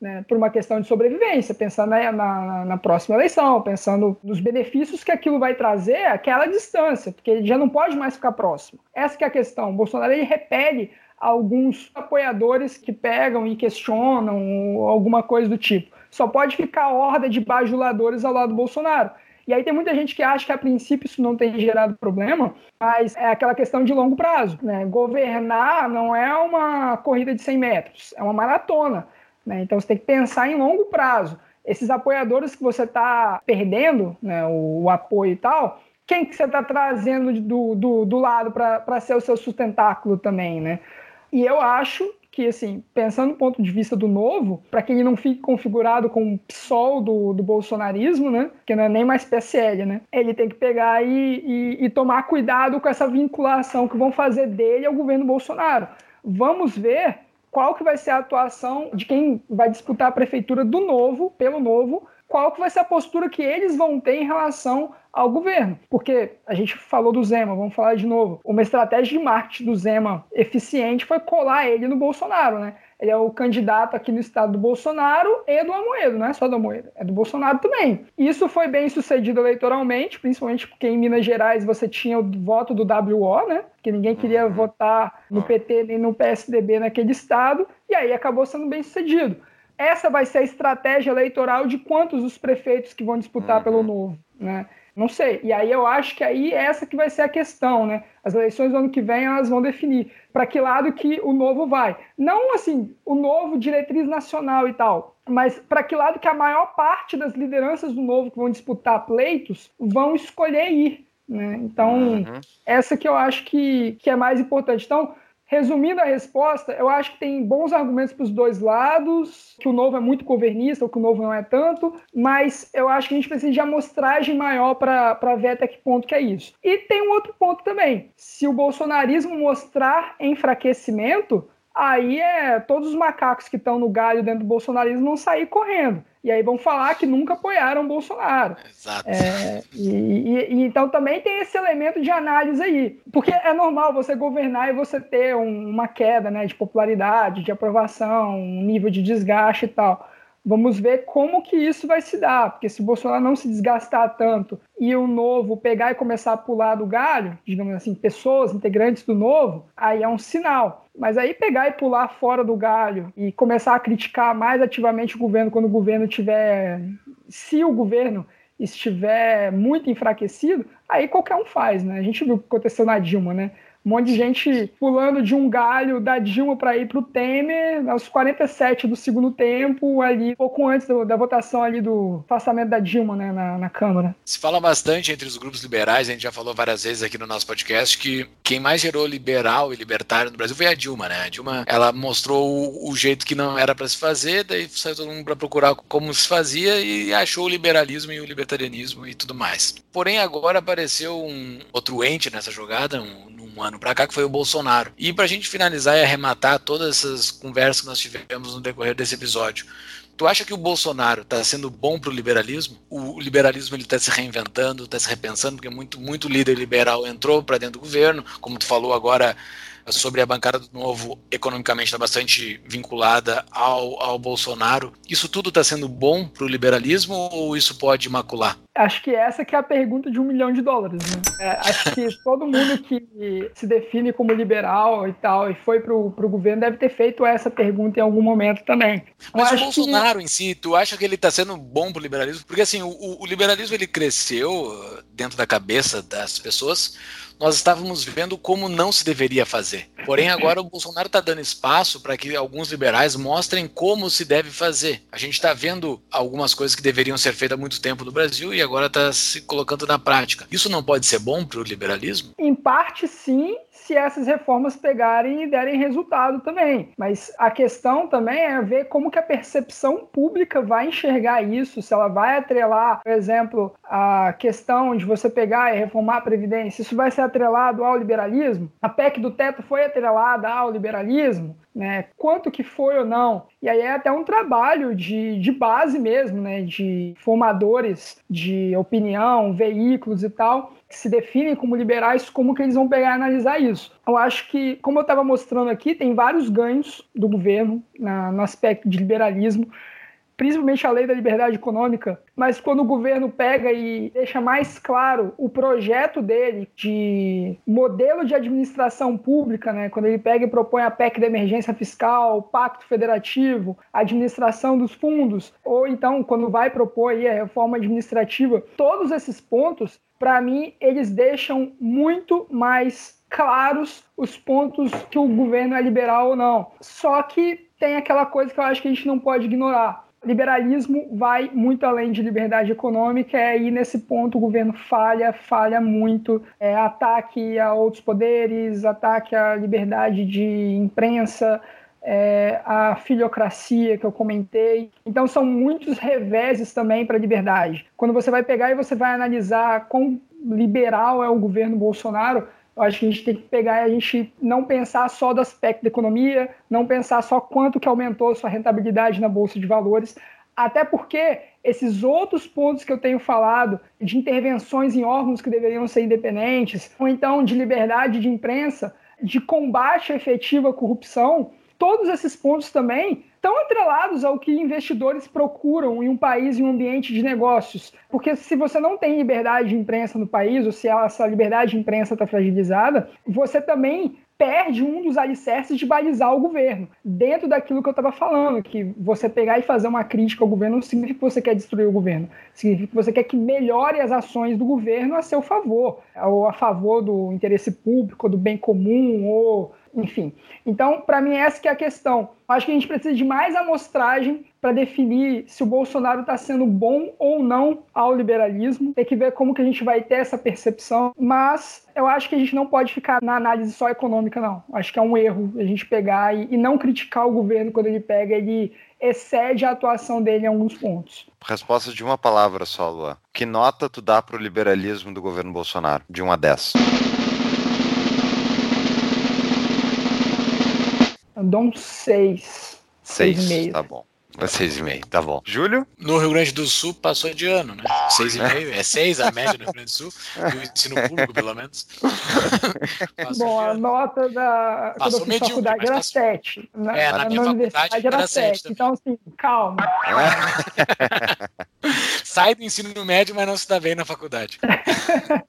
né? por uma questão de sobrevivência, pensando na, na, na, próxima eleição, pensando nos benefícios que aquilo vai trazer aquela distância, porque ele já não pode mais ficar próximo. Essa é a questão. O Bolsonaro ele repele alguns apoiadores que pegam e questionam alguma coisa do tipo só pode ficar horda de bajuladores ao lado do Bolsonaro. E aí tem muita gente que acha que a princípio isso não tem gerado problema, mas é aquela questão de longo prazo. Né? Governar não é uma corrida de 100 metros, é uma maratona. Né? Então você tem que pensar em longo prazo. Esses apoiadores que você está perdendo, né, o, o, apoio e tal, quem que você está trazendo do, do, do lado para ser o seu sustentáculo também, né? E eu acho que, assim, pensando do ponto de vista do novo, para que ele não fique configurado com o PSOL do, do bolsonarismo, né? Que não é nem mais PSL, né? Ele tem que pegar e, e, e tomar cuidado com essa vinculação que vão fazer dele ao governo Bolsonaro. Vamos ver qual que vai ser a atuação de quem vai disputar a prefeitura do novo, pelo novo, qual que vai ser a postura que eles vão ter em relação ao governo. Porque a gente falou do Zema, vamos falar de novo. Uma estratégia de marketing do Zema eficiente foi colar ele no Bolsonaro, né? Ele é o candidato aqui no estado do Bolsonaro e do Amoedo, não é só do Amoedo, é do Bolsonaro também. Isso foi bem sucedido eleitoralmente, principalmente porque em Minas Gerais você tinha o voto do WO, né? Que ninguém queria uhum. votar no PT nem no PSDB naquele estado. e aí acabou sendo bem sucedido. Essa vai ser a estratégia eleitoral de quantos os prefeitos que vão disputar uhum. pelo novo, né? Não sei. E aí eu acho que aí é essa que vai ser a questão, né? As eleições do ano que vem elas vão definir para que lado que o novo vai. Não assim, o novo diretriz nacional e tal, mas para que lado que a maior parte das lideranças do novo que vão disputar pleitos vão escolher ir. Né? Então, uhum. essa que eu acho que, que é mais importante. Então, Resumindo a resposta, eu acho que tem bons argumentos para os dois lados, que o novo é muito governista, ou que o novo não é tanto, mas eu acho que a gente precisa de amostragem maior para ver até que ponto que é isso. E tem um outro ponto também. Se o bolsonarismo mostrar enfraquecimento, aí é todos os macacos que estão no galho dentro do bolsonarismo vão sair correndo. E aí vão falar que nunca apoiaram o Bolsonaro. Exato. É, e, e, e, então também tem esse elemento de análise aí. Porque é normal você governar e você ter um, uma queda né, de popularidade, de aprovação, um nível de desgaste e tal. Vamos ver como que isso vai se dar, porque se o Bolsonaro não se desgastar tanto e o novo pegar e começar a pular do galho, digamos assim, pessoas integrantes do novo, aí é um sinal. Mas aí pegar e pular fora do galho e começar a criticar mais ativamente o governo quando o governo tiver, se o governo estiver muito enfraquecido, aí qualquer um faz, né? A gente viu o que aconteceu na Dilma, né? Um monte de gente pulando de um galho da Dilma para ir para o Temer, aos 47 do segundo tempo, ali, pouco antes do, da votação ali do afastamento da Dilma né, na, na, Câmara. Se fala bastante entre os grupos liberais, a gente já falou várias vezes aqui no nosso podcast, que quem mais gerou liberal e libertário no Brasil foi a Dilma, né? A Dilma, ela mostrou o, o jeito que não era para se fazer, daí saiu todo mundo para procurar como se fazia e achou o liberalismo e o libertarianismo e tudo mais. Porém, agora apareceu um outro ente nessa jogada, um ano para cá, que foi o Bolsonaro. E para a gente finalizar e arrematar todas essas conversas que nós tivemos no decorrer desse episódio, Tu acha que o Bolsonaro está sendo bom para o liberalismo? O liberalismo ele está se reinventando, está se repensando, porque muito, muito líder liberal entrou para dentro do governo, como tu falou agora, sobre a bancada do Novo, economicamente está bastante vinculada ao, ao Bolsonaro. Isso tudo está sendo bom para o liberalismo ou isso pode macular? Acho que essa que é a pergunta de um milhão de dólares. Né? É, acho que *laughs* todo mundo que se define como liberal e tal e foi para o governo deve ter feito essa pergunta em algum momento também. Mas o Bolsonaro que... em si, tu acha que ele está sendo bom para o liberalismo? Porque assim, o, o liberalismo ele cresceu dentro da cabeça das pessoas nós estávamos vendo como não se deveria fazer. Porém, agora o Bolsonaro está dando espaço para que alguns liberais mostrem como se deve fazer. A gente está vendo algumas coisas que deveriam ser feitas há muito tempo no Brasil e agora está se colocando na prática. Isso não pode ser bom para o liberalismo? Em parte, sim, se essas reformas pegarem e derem resultado também. Mas a questão também é ver como que a percepção pública vai enxergar isso, se ela vai atrelar, por exemplo, a questão de você pegar e reformar a Previdência, isso vai ser atrelado ao liberalismo? A PEC do teto foi atrelada ao liberalismo? Né, quanto que foi ou não. E aí é até um trabalho de, de base mesmo, né, de formadores de opinião, veículos e tal, que se definem como liberais, como que eles vão pegar e analisar isso. Eu acho que, como eu estava mostrando aqui, tem vários ganhos do governo na, no aspecto de liberalismo, principalmente a lei da liberdade econômica, mas quando o governo pega e deixa mais claro o projeto dele de modelo de administração pública, né, quando ele pega e propõe a PEC da emergência fiscal, o pacto federativo, a administração dos fundos, ou então quando vai propor a reforma administrativa, todos esses pontos para mim, eles deixam muito mais claros os pontos que o governo é liberal ou não. Só que tem aquela coisa que eu acho que a gente não pode ignorar. Liberalismo vai muito além de liberdade econômica, e nesse ponto o governo falha, falha muito. É, ataque a outros poderes, ataque à liberdade de imprensa, é, a filiocracia que eu comentei. Então são muitos reveses também para a liberdade. Quando você vai pegar e você vai analisar quão liberal é o governo Bolsonaro, eu acho que a gente tem que pegar a gente não pensar só do aspecto da economia, não pensar só quanto que aumentou sua rentabilidade na bolsa de valores, até porque esses outros pontos que eu tenho falado, de intervenções em órgãos que deveriam ser independentes, ou então de liberdade de imprensa, de combate efetivo à corrupção, todos esses pontos também estão atrelados ao que investidores procuram em um país, em um ambiente de negócios. Porque se você não tem liberdade de imprensa no país, ou se essa liberdade de imprensa está fragilizada, você também perde um dos alicerces de balizar o governo. Dentro daquilo que eu estava falando, que você pegar e fazer uma crítica ao governo não significa que você quer destruir o governo. Significa que você quer que melhore as ações do governo a seu favor, ou a favor do interesse público, do bem comum, ou enfim. Então, para mim, essa que é a questão. Acho que a gente precisa de mais amostragem para definir se o Bolsonaro está sendo bom ou não ao liberalismo. Tem que ver como que a gente vai ter essa percepção. Mas eu acho que a gente não pode ficar na análise só econômica, não. Acho que é um erro a gente pegar e, e não criticar o governo quando ele pega, ele excede a atuação dele em alguns pontos. Resposta de uma palavra só, Luan. Que nota tu dá para o liberalismo do governo Bolsonaro? De 1 a 10. Eu dou um 6. 6, tá bom. É seis e meio, tá bom. Júlio? No Rio Grande do Sul passou de ano, né? Seis e meio, é seis a média no Rio Grande do Sul, do ensino público, pelo menos. *laughs* bom, a nota da passou quando eu fiz faculdade era sete. Na, é, na, na minha faculdade era sete. Então, assim, calma. *laughs* Sai do ensino médio, mas não se dá bem na faculdade. *laughs*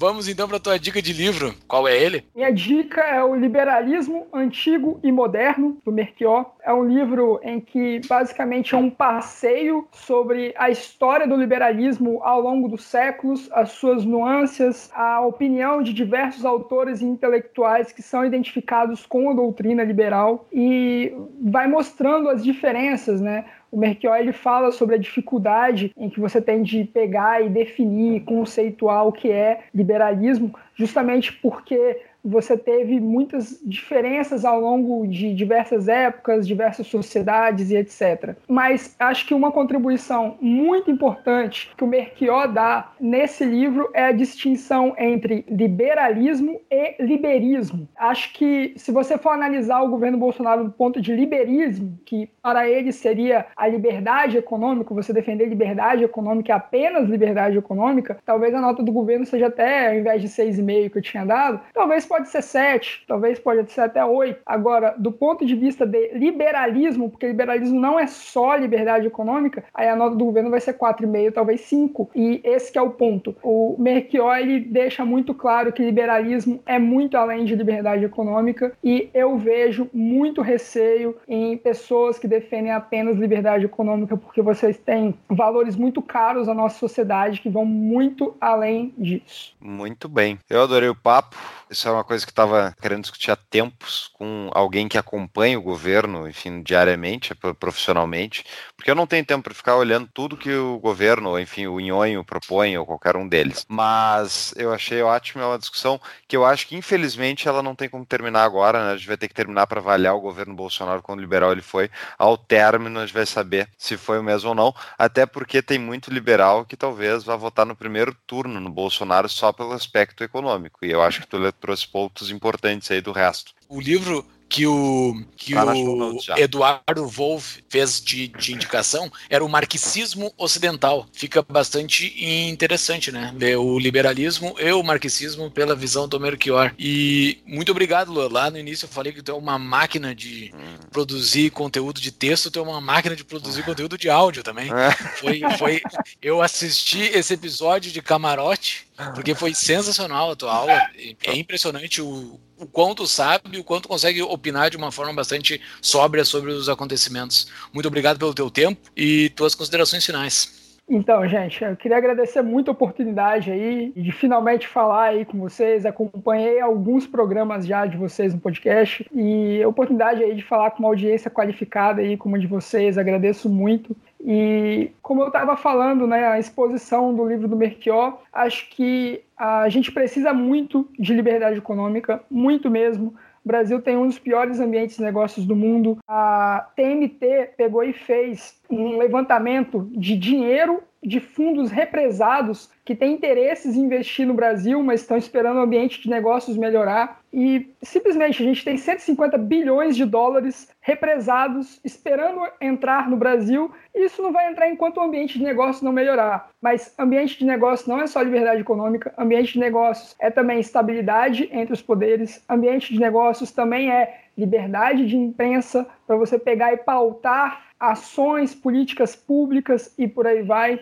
Vamos então para a tua dica de livro. Qual é ele? Minha dica é o Liberalismo Antigo e Moderno, do Merquior. É um livro em que basicamente é um passeio sobre a história do liberalismo ao longo dos séculos, as suas nuances, a opinião de diversos autores e intelectuais que são identificados com a doutrina liberal e vai mostrando as diferenças, né? O Merchior ele fala sobre a dificuldade em que você tem de pegar e definir, conceituar o que é liberalismo, justamente porque você teve muitas diferenças ao longo de diversas épocas, diversas sociedades e etc. Mas acho que uma contribuição muito importante que o Merquior dá nesse livro é a distinção entre liberalismo e liberismo. Acho que se você for analisar o governo Bolsonaro do ponto de liberismo, que para ele seria a liberdade econômica, você defender liberdade econômica, apenas liberdade econômica, talvez a nota do governo seja até, ao invés de 6,5 que eu tinha dado, talvez pode ser 7, talvez pode ser até 8. Agora, do ponto de vista de liberalismo, porque liberalismo não é só liberdade econômica, aí a nota do governo vai ser 4,5, talvez 5. E esse é o ponto. O Merchior ele deixa muito claro que liberalismo é muito além de liberdade econômica e eu vejo muito receio em pessoas que defendem apenas liberdade econômica porque vocês têm valores muito caros na nossa sociedade que vão muito além disso. Muito bem. Eu adorei o papo. Isso é uma coisa que estava querendo discutir há tempos com alguém que acompanha o governo, enfim, diariamente, profissionalmente, porque eu não tenho tempo para ficar olhando tudo que o governo, enfim, o Inhonho propõe, ou qualquer um deles. Mas eu achei ótimo, é uma discussão que eu acho que, infelizmente, ela não tem como terminar agora, né? A gente vai ter que terminar para avaliar o governo Bolsonaro quando liberal ele foi. Ao término, a gente vai saber se foi o mesmo ou não, até porque tem muito liberal que talvez vá votar no primeiro turno no Bolsonaro só pelo aspecto econômico. E eu acho que tu trouxe pontos importantes aí do resto. O livro que o, que tá o Eduardo Wolff fez de, de, indicação era o marxismo ocidental. Fica bastante interessante, né? Ver o liberalismo e o marxismo pela visão do Melchior. E muito obrigado, Lua. Lá no início eu falei que tu é uma máquina de hum. produzir conteúdo de texto, tu é uma máquina de produzir conteúdo de áudio também. É. Foi, foi, eu assisti esse episódio de camarote, porque foi sensacional a tua aula. É impressionante o, o quanto sabe o quanto consegue opinar de uma forma bastante sóbria sobre os acontecimentos. Muito obrigado pelo teu tempo e tuas considerações finais. Então, gente, eu queria agradecer muito a oportunidade aí de finalmente falar aí com vocês. Acompanhei alguns programas já de vocês no podcast e a oportunidade aí de falar com uma audiência qualificada aí como a de vocês. Agradeço muito. E como eu estava falando, né, a exposição do livro do Merchior, acho que a gente precisa muito de liberdade econômica, muito mesmo. O Brasil tem um dos piores ambientes de negócios do mundo. A TMT pegou e fez um levantamento de dinheiro de fundos represados que têm interesses em investir no Brasil, mas estão esperando o ambiente de negócios melhorar. E simplesmente a gente tem 150 bilhões de dólares represados esperando entrar no Brasil. E isso não vai entrar enquanto o ambiente de negócios não melhorar. Mas ambiente de negócios não é só liberdade econômica, ambiente de negócios é também estabilidade entre os poderes, ambiente de negócios também é liberdade de imprensa para você pegar e pautar ações, políticas públicas e por aí vai.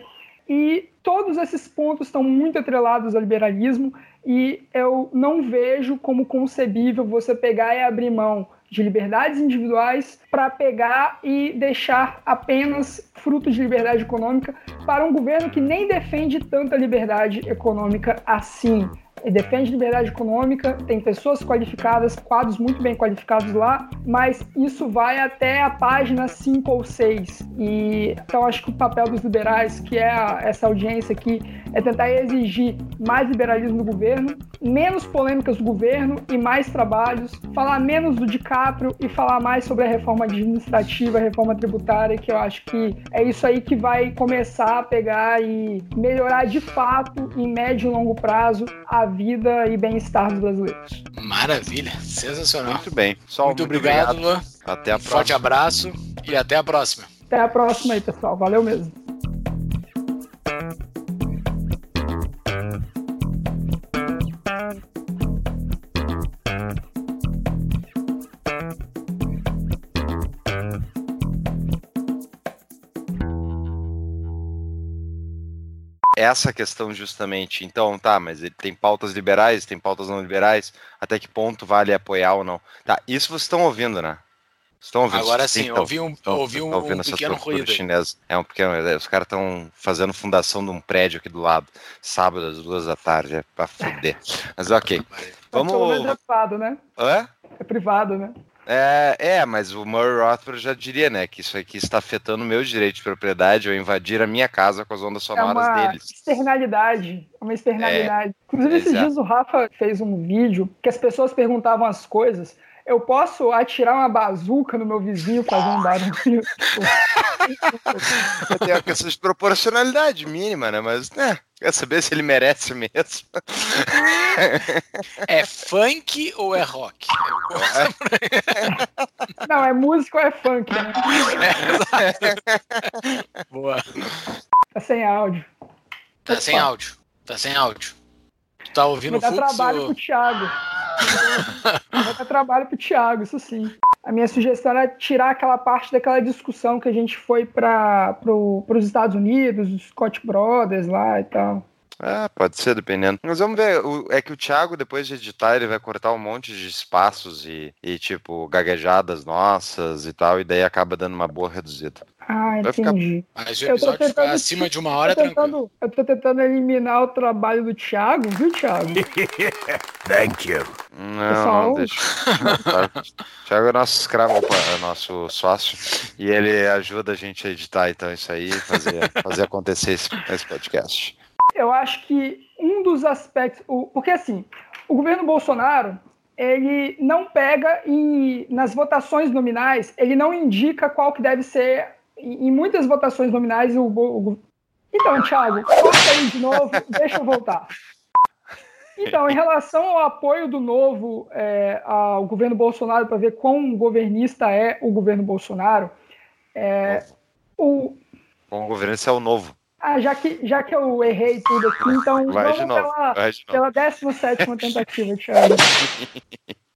E todos esses pontos estão muito atrelados ao liberalismo e eu não vejo como concebível você pegar e abrir mão de liberdades individuais para pegar e deixar apenas frutos de liberdade econômica para um governo que nem defende tanta liberdade econômica assim e defende liberdade econômica, tem pessoas qualificadas, quadros muito bem qualificados lá, mas isso vai até a página 5 ou 6. E então acho que o papel dos liberais, que é a, essa audiência aqui, é tentar exigir mais liberalismo do governo, menos polêmicas do governo e mais trabalhos, falar menos do DiCaprio e falar mais sobre a reforma administrativa, a reforma tributária, que eu acho que é isso aí que vai começar a pegar e melhorar de fato, em médio e longo prazo, a vida e bem-estar dos brasileiros. Maravilha, sensacional. Muito bem. Só muito, muito obrigado, obrigado. Luan. Até a um próxima. Forte abraço e até a próxima. Até a próxima aí, pessoal. Valeu mesmo. Essa questão justamente. Então, tá, mas ele tem pautas liberais, tem pautas não liberais, até que ponto vale apoiar ou não? Tá, isso vocês estão ouvindo, né? Estão ouvindo? Agora sim, então, ouvi um, ouvi um, um pequeno ruído. Chinesa. É um pequeno, é, os caras estão fazendo fundação de um prédio aqui do lado, sábado às duas da tarde, é pra fuder. Mas ok. Vamos. É privado, né? Hã? É privado, né? É, é, mas o Murray Rothbard já diria, né, que isso aqui está afetando o meu direito de propriedade ao invadir a minha casa com as ondas sonoras é uma deles. Externalidade, uma externalidade. É, Inclusive, esses exato. dias o Rafa fez um vídeo que as pessoas perguntavam as coisas. Eu posso atirar uma bazuca no meu vizinho fazer um barulho? *laughs* Tem uma questão de proporcionalidade mínima, né? Mas, né? Quer saber se ele merece mesmo? É funk ou é rock? Não, é música ou é funk, né? É, *laughs* Boa. Tá sem áudio. Tá Opa. sem áudio. Tá sem áudio. Tá ouvindo o fluxo? Dá trabalho pro Thiago. *laughs* Vai dar trabalho pro Thiago, isso sim. A minha sugestão era tirar aquela parte daquela discussão que a gente foi para pro, os Estados Unidos, os Scott Brothers lá e tal. Ah, pode ser, dependendo. Mas vamos ver, o, é que o Thiago, depois de editar, ele vai cortar um monte de espaços e, e, tipo, gaguejadas nossas e tal, e daí acaba dando uma boa reduzida. Ah, vai entendi. Ficar... Mas o episódio tentando, ficar acima de uma hora, eu tentando, Eu tô tentando eliminar o trabalho do Thiago, viu, Thiago? *laughs* Thank you. Não, Pessoal... não deixa. Thiago é nosso escravo, é nosso sócio, e ele ajuda a gente a editar, então, isso aí, fazer, fazer acontecer esse, esse podcast eu acho que um dos aspectos. O, porque assim, o governo Bolsonaro ele não pega e nas votações nominais ele não indica qual que deve ser. Em muitas votações nominais o, o então, Thiago, corta aí de novo, *laughs* deixa eu voltar. Então, em relação ao apoio do novo é, ao governo Bolsonaro para ver quão governista é o governo Bolsonaro, é, o. Bom governista é o novo. Ah, já que, já que eu errei tudo aqui, então vai vamos novo, pela, pela 17 tentativa, Thiago. *laughs*